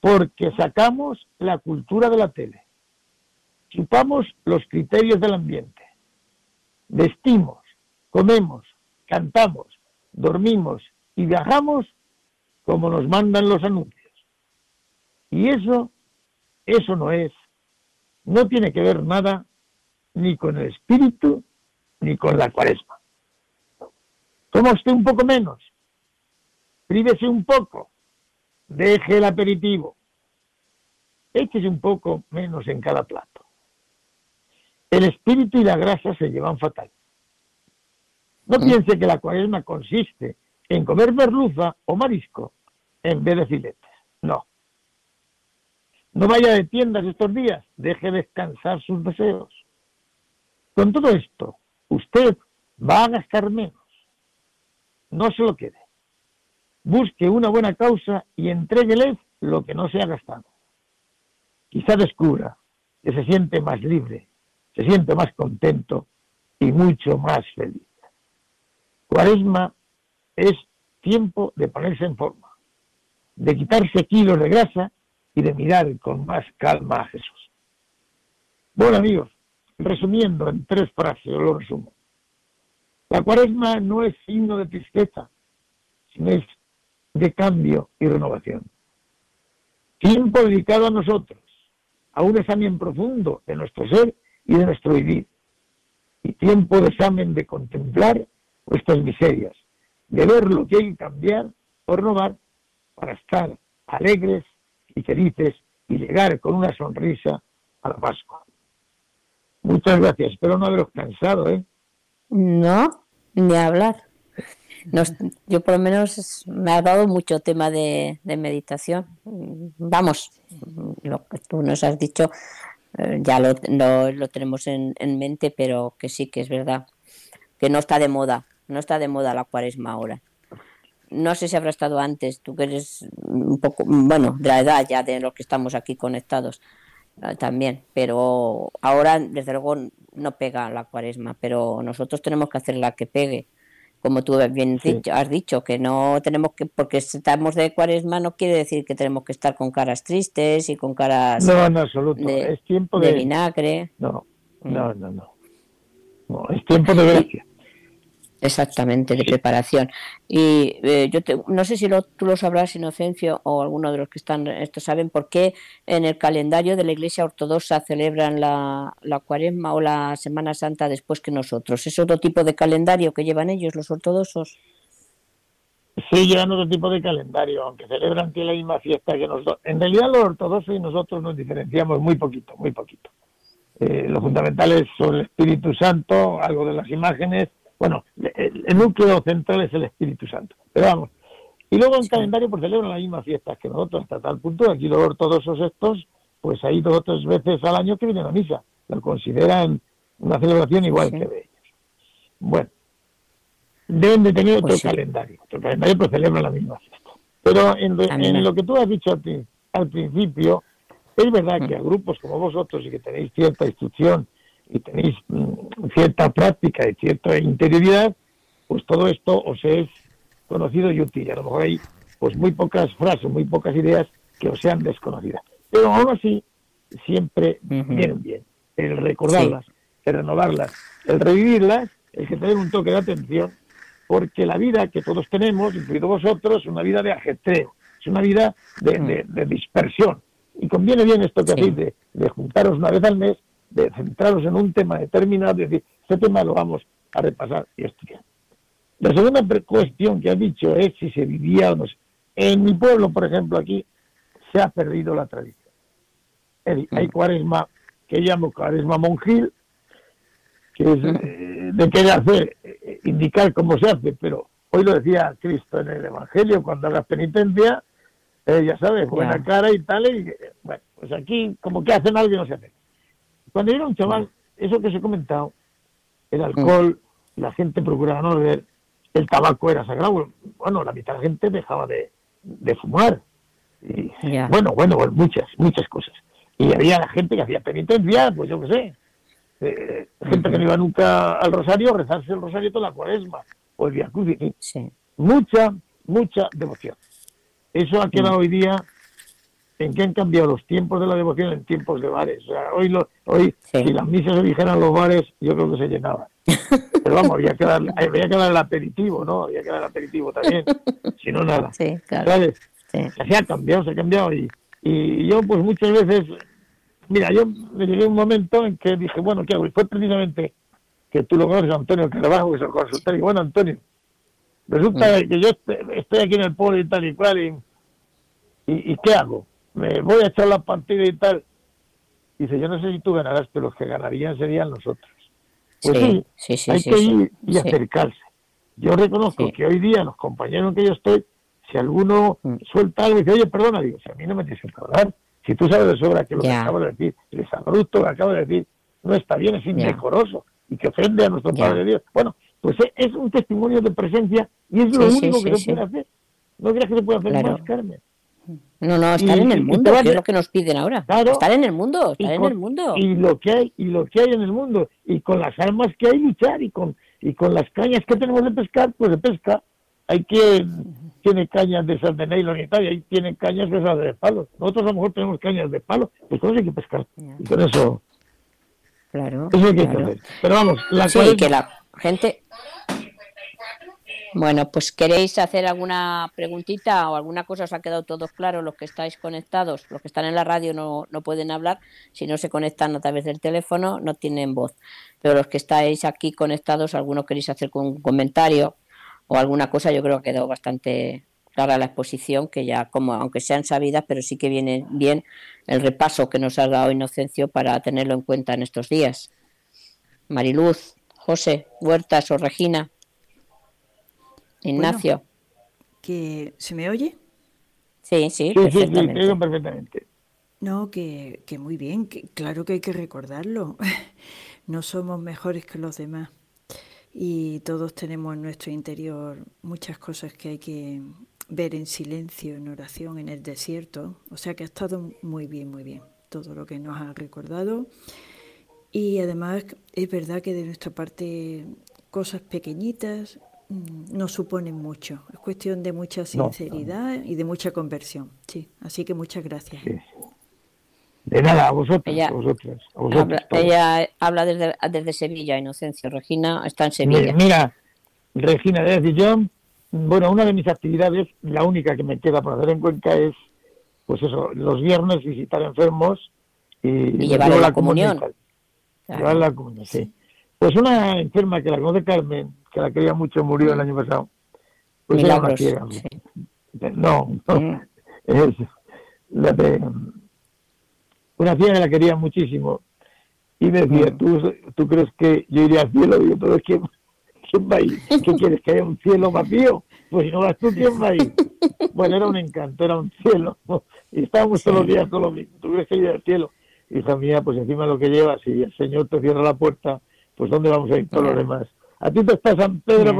Porque sacamos la cultura de la tele, chupamos los criterios del ambiente, vestimos, comemos, cantamos, dormimos y viajamos como nos mandan los anuncios. Y eso, eso no es, no tiene que ver nada ni con el espíritu ni con la cuaresma. Toma usted un poco menos, prívese un poco, deje el aperitivo, échese un poco menos en cada plato. El espíritu y la grasa se llevan fatal. No mm. piense que la cuaresma consiste en comer merluza o marisco en vez de filetes. No. No vaya de tiendas estos días, deje descansar sus deseos. Con todo esto, usted va a gastar menos. No se lo quede. Busque una buena causa y entréguele lo que no se ha gastado. Quizá descubra que se siente más libre, se siente más contento y mucho más feliz. Cuaresma es tiempo de ponerse en forma, de quitarse kilos de grasa y de mirar con más calma a Jesús. Bueno amigos, Resumiendo en tres frases, lo resumo. La cuaresma no es signo de tristeza, sino es de cambio y renovación. Tiempo dedicado a nosotros, a un examen profundo de nuestro ser y de nuestro vivir. Y tiempo de examen de contemplar nuestras miserias, de ver lo que hay que cambiar o renovar para estar alegres y felices y llegar con una sonrisa a la Pascua. Muchas gracias. Espero no haberos cansado, ¿eh? No, ni hablar. yo por lo menos me ha dado mucho tema de, meditación. Vamos, lo que tú nos has dicho eh, ya lo, lo, tenemos en, mente, pero que sí que es verdad que no está de moda, no está de moda la cuaresma ahora. No sé si habrá estado antes, tú que eres un poco, bueno, de la edad ya de los que estamos aquí conectados también, pero ahora desde luego no pega la cuaresma, pero nosotros tenemos que hacer la que pegue como tú bien has dicho, que no tenemos que, porque estamos de cuaresma no quiere decir que tenemos que estar con caras tristes y con caras no, en absoluto. es tiempo de, vinagre. No, mm. no, no, no, no. es tiempo de gracia. Exactamente, de preparación. Y eh, yo no sé si lo, tú lo sabrás, Inocencio, o alguno de los que están, esto saben por qué en el calendario de la Iglesia Ortodoxa celebran la, la Cuaresma o la Semana Santa después que nosotros. ¿Es otro tipo de calendario que llevan ellos, los ortodoxos? Sí, llevan otro tipo de calendario, aunque celebran la misma fiesta que nosotros. En realidad los ortodoxos y nosotros nos diferenciamos muy poquito, muy poquito. Eh, lo fundamental es sobre el Espíritu Santo, algo de las imágenes, bueno, el, núcleo central es el Espíritu Santo. Pero vamos. Y luego en calendario pues celebran las mismas fiestas que nosotros, hasta tal punto aquí los ortodoxos estos, pues hay dos o tres veces al año que vienen a misa. Lo consideran una celebración igual que de ellos. Bueno, deben de tener otro pues calendario. Otro calendario pues celebran la misma fiesta. Pero en, lo que tú has dicho al principio, es verdad que a grupos como vosotros y que tenéis cierta instrucción y tenéis mm, cierta práctica y cierta interioridad, pues todo esto os es conocido y útil. a lo mejor hay pues muy pocas frases, muy pocas ideas que os sean desconocidas. Pero aún así, siempre vienen bien. El recordarlas, el renovarlas, el revivirlas, el que tener un toque de atención, porque la vida que todos tenemos, incluido vosotros, es una vida de ajetreo, es una vida de, dispersión. Y conviene bien esto que hacéis de, de juntaros una vez al mes de centraros en un tema determinado y decir, este tema lo vamos a repasar y estudiar. La segunda cuestión que ha dicho es si se vivía o no. En mi pueblo, por ejemplo, aquí se ha perdido la tradición. Hay mm. cuaresma que llamo cuaresma monjil, que es mm. eh, de querer hacer, eh, indicar cómo se hace, pero hoy lo decía Cristo en el Evangelio, cuando hagas penitencia, eh, ya sabes, buena cara y tal, y bueno, pues aquí como que hacen algo y no se hace. Cuando yo era un chaval, eso que os he comentado, el alcohol, la gente procuraba no beber, el tabaco era sagrado. Bueno, la mitad de la gente dejaba de, fumar. Y, Bueno, bueno, muchas, muchas cosas. Y había la gente que hacía penitencia, pues yo qué sé. Eh, gente que no iba nunca al rosario, rezarse el rosario toda la cuaresma o el día sí. Mucha, mucha devoción. Eso ha quedado hoy día en qué han cambiado los tiempos de la devoción en tiempos de bares. O sea, hoy, lo, hoy si las misas se dijeran los bares, yo creo que se llenaban. Pero vamos, había que dar, había que dar el aperitivo, ¿no? Había que dar el aperitivo también, si no nada. Sí, claro. Se ha cambiado, se ha cambiado. Y, y yo, pues muchas veces, mira, yo me llegué a un momento en que dije, bueno, ¿qué hago? Y fue precisamente que tú lo conoces, Antonio que es el consultorio. Y bueno, Antonio, resulta mm. que yo estoy aquí en el pueblo y tal y cual, y, y ¿qué hago? Me voy a echar la partida y tal. Dice, yo no sé si tú ganarás, pero los que ganarían serían nosotros. Pues sí, hay que ir y acercarse. Yo reconozco que hoy día los compañeros en que yo estoy, si alguno mm. suelta algo y dice, oye, perdona, digo, si a mí no me tienes que hablar, si tú sabes de sobra que lo que acabo de decir, el abrupto que acabo de decir, no está bien, es indecoroso y que ofende a nuestro Padre Dios. Bueno, pues es un testimonio de presencia y es lo único que se puede hacer. No creas que se puede hacer más, Carmen. No, no, estar en el mundo, que es lo que nos piden ahora. estar en el mundo, estar en el mundo. Y lo que hay, y lo que hay en el mundo, y con las armas que hay luchar, y con, y con las cañas que tenemos de pescar, pues de pesca. Hay quien tiene cañas de esas de nylon y tal, y hay tienen cañas de esas de palo. Nosotros a lo mejor tenemos cañas de palo, pues con eso hay que pescar. Y con eso. Claro. Eso hay que hacer. Pero vamos, la sí, que la gente bueno, pues queréis hacer alguna preguntita o alguna cosa, os ha quedado todo claro, los que estáis conectados, los que están en la radio no, no pueden hablar, si no se conectan a través del teléfono no tienen voz, pero los que estáis aquí conectados, alguno queréis hacer un comentario o alguna cosa, yo creo que ha quedado bastante clara la exposición, que ya como, aunque sean sabidas, pero sí que viene bien el repaso que nos ha dado Inocencio para tenerlo en cuenta en estos días. Mariluz, José, Huertas o Regina. Ignacio. que ¿Se me oye? Sí, sí, perfectamente. Sí, perfectamente. No, que, que muy bien, que claro que hay que recordarlo. no somos mejores que los demás y todos tenemos en nuestro interior muchas cosas que hay que ver en silencio, en oración, en el desierto. O sea que ha estado muy bien, muy bien todo lo que nos ha recordado. Y además es verdad que de nuestra parte cosas pequeñitas no suponen mucho. Es cuestión de mucha sinceridad y de mucha conversión. Sí, así que muchas gracias. De nada, a vosotros, ella, a vosotros, habla, ella habla desde, desde Sevilla, Inocencia. Regina está en Sevilla. Mira, Regina, desde yo, bueno, una de mis actividades, la única que me queda por hacer en Cuenca es, pues eso, los viernes visitar enfermos y, y llevar la, comunión. Llevar la comunión, sí. Pues una enferma que la conoce Carmen, que la quería mucho, murió el año pasado. Pues Milagros, No, no, mm. es la de una tía que la quería muchísimo y me decía, mm. ¿tú, ¿tú crees que yo iría al cielo? Y yo, pero ¿quién, ¿quién va a ir? ¿Qué quieres, que haya un cielo vacío? Pues si no vas tú, ¿quién va a ir? Bueno, era un encanto, era un cielo. Y estábamos todos los días con lo mismo. ¿Tú crees que iría al cielo? Hija mía, pues encima lo que llevas, si el Señor te cierra la puerta, pues ¿dónde vamos a ir todos los demás? A ti te está San Pedro,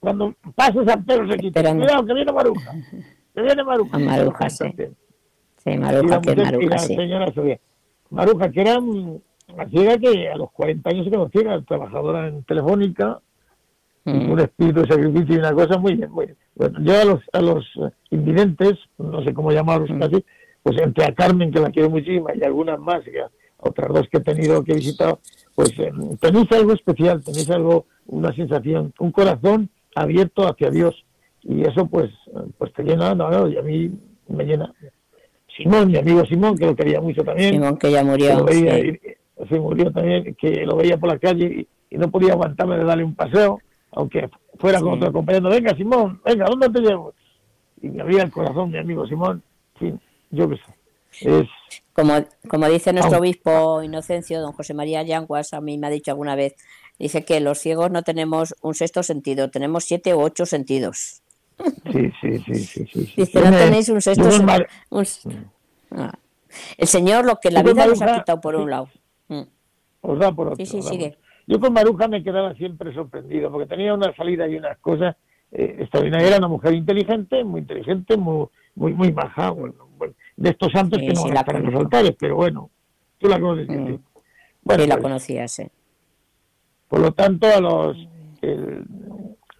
cuando pasa San Pedro se quita. Cuidado, que viene Maruja. Que viene Maruja. Maruja, sí. Sí, Maruja, que Maruja, sí. señora Maruja, que era una ciega que a los 40 años se ciega, trabajadora en Telefónica, mm. un espíritu de sacrificio y una cosa muy bien, muy bien. Bueno, yo a los, a los invidentes, no sé cómo llamarlos mm. casi, pues entre a Carmen, que la quiero muchísimo, y algunas más, que otras dos que he tenido, que he visitado, pues eh, tenéis algo especial, tenéis algo, una sensación, un corazón abierto hacia Dios. Y eso pues, pues te llena, no, no, y a mí me llena. Simón, mi amigo Simón, que lo quería mucho también. Simón, que ya murió. se murió también, que lo veía por la calle y, no podía aguantarme de darle un paseo, aunque fuera con otro compañero. Venga, Simón, venga, ¿dónde te llevo? Y me abría el corazón, mi amigo Simón. Sí, yo qué sé. Es, como, como dice nuestro obispo Inocencio, don José María Yanguas, a mí me ha dicho alguna vez, dice que los ciegos no tenemos un sexto sentido, tenemos siete u ocho sentidos. Sí, sí, sí, sí. Dice, no tenéis un sexto sentido. Ah. El Señor lo que la vida nos ha quitado por un lado. Mm. Os da por otro. Sí, sí, sigue. Yo con Maruja me quedaba siempre sorprendido, porque tenía una salida y unas cosas eh, extraordinarias. Era una mujer inteligente, muy inteligente, muy muy, muy baja. Bueno, de estos santos que no van a estar en los altares, pero bueno, tú la conoces. Mm. Bueno, sí, la pues, conocías, sí. Por lo tanto, a los,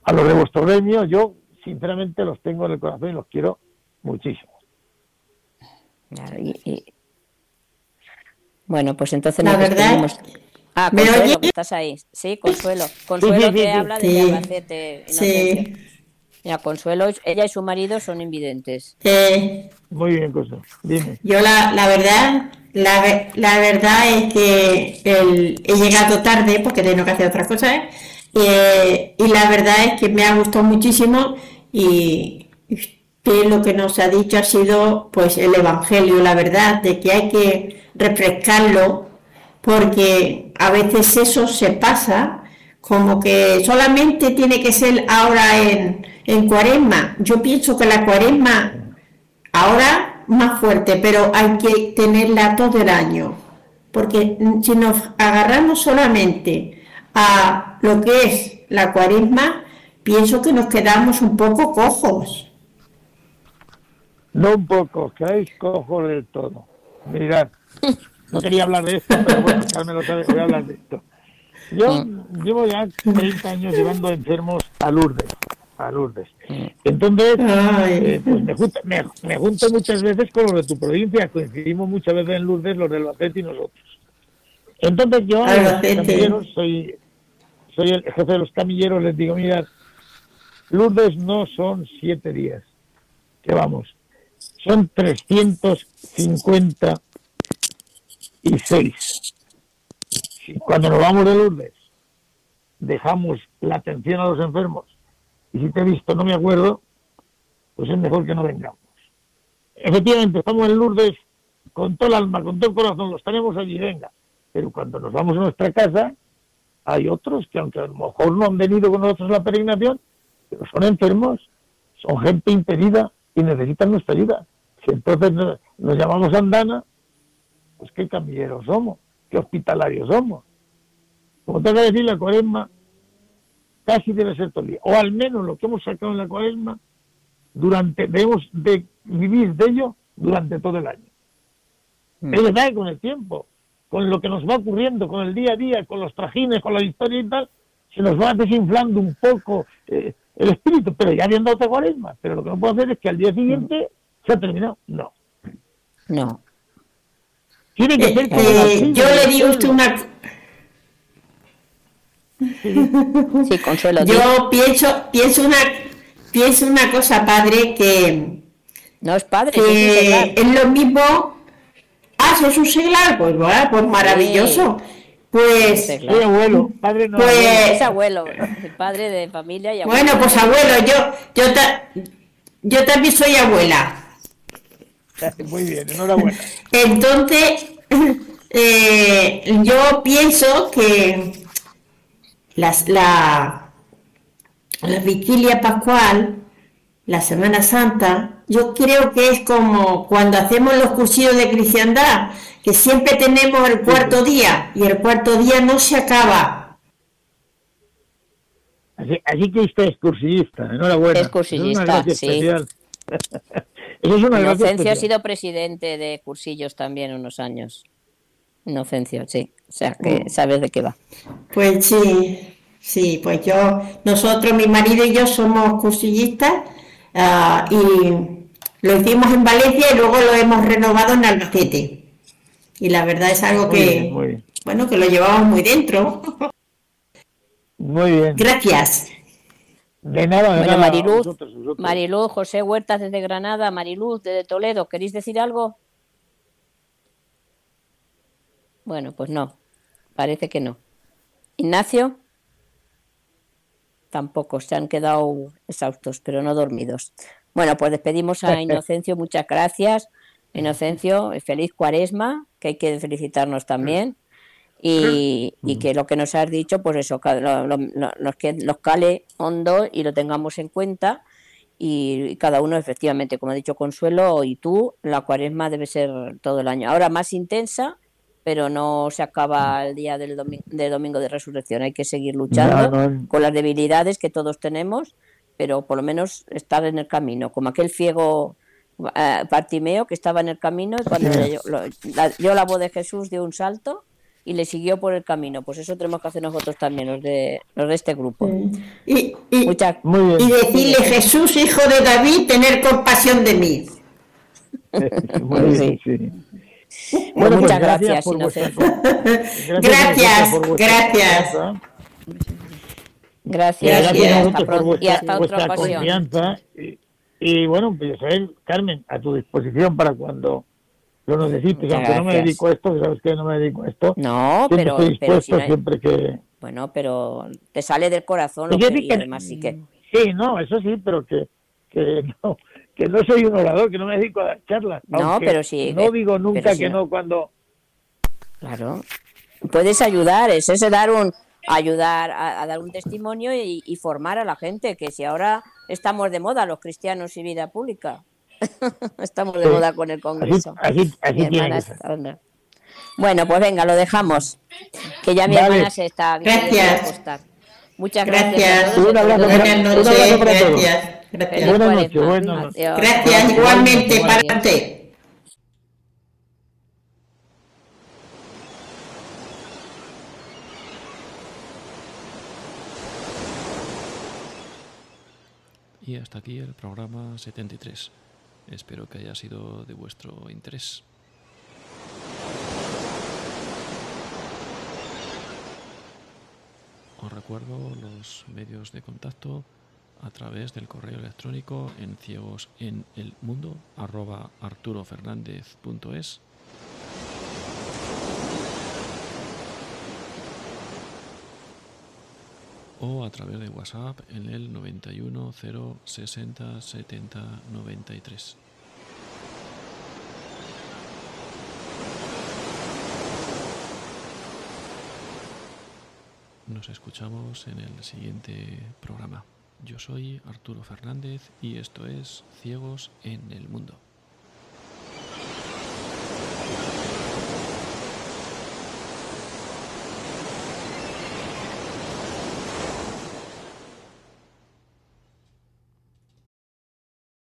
a los de vuestro gremio, yo sinceramente los tengo en el corazón y los quiero muchísimo. Bueno, pues entonces la verdad. Ah, Consuelo, que estás ahí. Sí, Consuelo. Consuelo que habla de Albacete. Sí. Mira, Consuelo, ella y su marido son invidentes. Muy bien, Consuelo. Dime. Yo la, la verdad, la, la, verdad es que he llegado tarde porque tengo que hacer otras cosas. ¿eh? y la verdad es que me ha gustado muchísimo y que lo que nos ha dicho ha sido pues el Evangelio, la verdad, de que hay que refrescarlo porque a veces eso se pasa como que solamente tiene que ser ahora en, en cuaresma. Yo pienso que la cuaresma ahora más fuerte, pero hay que tenerla todo el año, porque si nos agarramos solamente a lo que es la cuaresma, pienso que nos quedamos un poco cojos. No un poco, quedáis cojos del todo. Mirad, no quería hablar de esto, pero bueno, Carmen lo sabe, voy a hablar de esto. Yo llevo ya 30 años llevando enfermos a Lourdes, a Lourdes. Entonces, eh, pues me, me, junto muchas veces con los de tu provincia, coincidimos muchas veces en Lourdes los del Albacete y nosotros. Entonces yo a los camilleros soy, soy el jefe de los camilleros, les digo, mira, Lourdes no son siete días, que vamos, son 356. Cuando nos vamos de Lourdes, dejamos la atención a los enfermos y si te he visto no me acuerdo, pues es mejor que no vengamos. Efectivamente, estamos en Lourdes con todo el alma, con todo el corazón, los tenemos allí, venga. Pero cuando nos vamos a nuestra casa, hay otros que aunque a lo mejor no han venido con nosotros a la peregrinación, pero son enfermos, son gente impedida y necesitan nuestra ayuda. Si entonces nos, llamamos andana, pues qué camilleros somos, qué hospitalarios somos. Como tengo que decir, la cuaresma casi debe ser todo el día. O al menos lo que hemos sacado en la cuaresma, durante, debemos de vivir de ello durante todo el año. Mm. Es verdad que con el tiempo, con lo que nos va ocurriendo, con el día a día, con los trajines, con la historia y tal, se nos va desinflando un poco eh, el espíritu, pero ya habiendo otra cuaresma. Pero lo que no puedo hacer es que al día siguiente se ha terminado. No. No. Tiene que Eh, ser como eh, yo le digo usted una Sí, Consuelo. di. yo pienso pienso una pienso una cosa padre que, No es padre, es que lo mismo ah ¿sos un seglar pues bueno pues maravilloso pues abuelo, padre no. Pues- abuelo. Es abuelo, el padre de familia y abuelo. bueno pues abuelo yo yo ta- yo también soy abuela Muy bien, enhorabuena. Entonces, eh, yo pienso que las, la, la vigilia pascual, la Semana Santa, yo creo que es como cuando hacemos los cursillos de cristiandad, que siempre tenemos el cuarto día y el cuarto día no se acaba. Así, así que usted es cursillista, enhorabuena. Es cursillista, Eso es una gracia sí. Eso es una Inocencio ha sido presidente de cursillos también unos años. Inocencio, sí. O sea, que sabes de qué va. Pues sí, sí, pues yo, nosotros, mi marido y yo somos cursillistas ah, y lo hicimos en Valencia y luego lo hemos renovado en Albacete. Y la verdad es algo Muy que, bien, muy bien. bueno, que lo llevamos muy dentro. Muy bien. Gracias. De nada, de Bueno, nada. Mariluz, Vosotros, vosotros. Mariluz, José Huertas desde Granada, Mariluz desde Toledo, ¿queréis decir algo? Bueno, pues no, parece que no. Ignacio, tampoco, se han quedado exhaustos, pero no dormidos. Bueno, pues despedimos a Inocencio, muchas gracias. Inocencio, feliz cuaresma, que hay que felicitarnos también. Y, y que lo que nos has dicho, pues eso, lo- lo- nos, cale hondo y lo tengamos en cuenta. Y, y cada uno, efectivamente, como ha dicho Consuelo y tú, la cuaresma debe ser todo el año. Ahora más intensa, pero no se acaba el día del domingo, de domingo de resurrección. Hay que seguir luchando No, no. con las debilidades que todos tenemos, pero por lo menos estar en el camino, como aquel ciego eh, Bartimeo que estaba en el camino y cuando le- lo- la, dio la voz de Jesús dio un salto y le siguió por el camino. Pues eso tenemos que hacer nosotros también, los de, los de este grupo. Y, y- Muchas Muy bien. y decirle, Jesús, hijo de David, tener compasión de mí. Muy bien, sí. Bueno, pues muchas gracias, por vuestra Inocencio. co- gracias, Gracias, por vuestra gracias. Gracias, Gracias y a hasta, vosotros por pronto- y vuestra, hasta otra vuestra ocasión. confianza. Y, y bueno, pues Carmen, a tu disposición para cuando lo necesites, Muchas aunque no me gracias. dedico a esto, sabes que no me dedico a esto. No, siempre pero, estoy pero si dispuesto, no siempre que... bueno, pero te sale del corazón lo que, y además sí que Sí, no, eso sí, pero que, que, no, que no soy un orador, que no me dedico a dar charlas. No, pero sí, No digo nunca que no- cuando... Claro. Puedes ayudar, es ese dar un ayudar a, a dar un testimonio y, y formar a la gente, que si ahora estamos de moda los cristianos y vida pública. estamos de Sí. moda con el Así, Congreso. así, así hablando. Bueno, pues venga, lo dejamos. Que ya mi Vale. hermana se está se Gracias. Muchas gracias. Gracias. Un abrazo para todos. Gracias. Buenas noches, buenas noches. Gracias igualmente para usted. Y hasta aquí el programa 73. Espero que haya sido de vuestro interés. Os recuerdo los medios de contacto a través del correo electrónico en ciegos en el mundo arroba arturofernandez.es o a través de WhatsApp en el 91 0 60 70 93. Nos escuchamos en el siguiente programa. Yo soy Arturo Fernández y esto es Ciegos en el Mundo.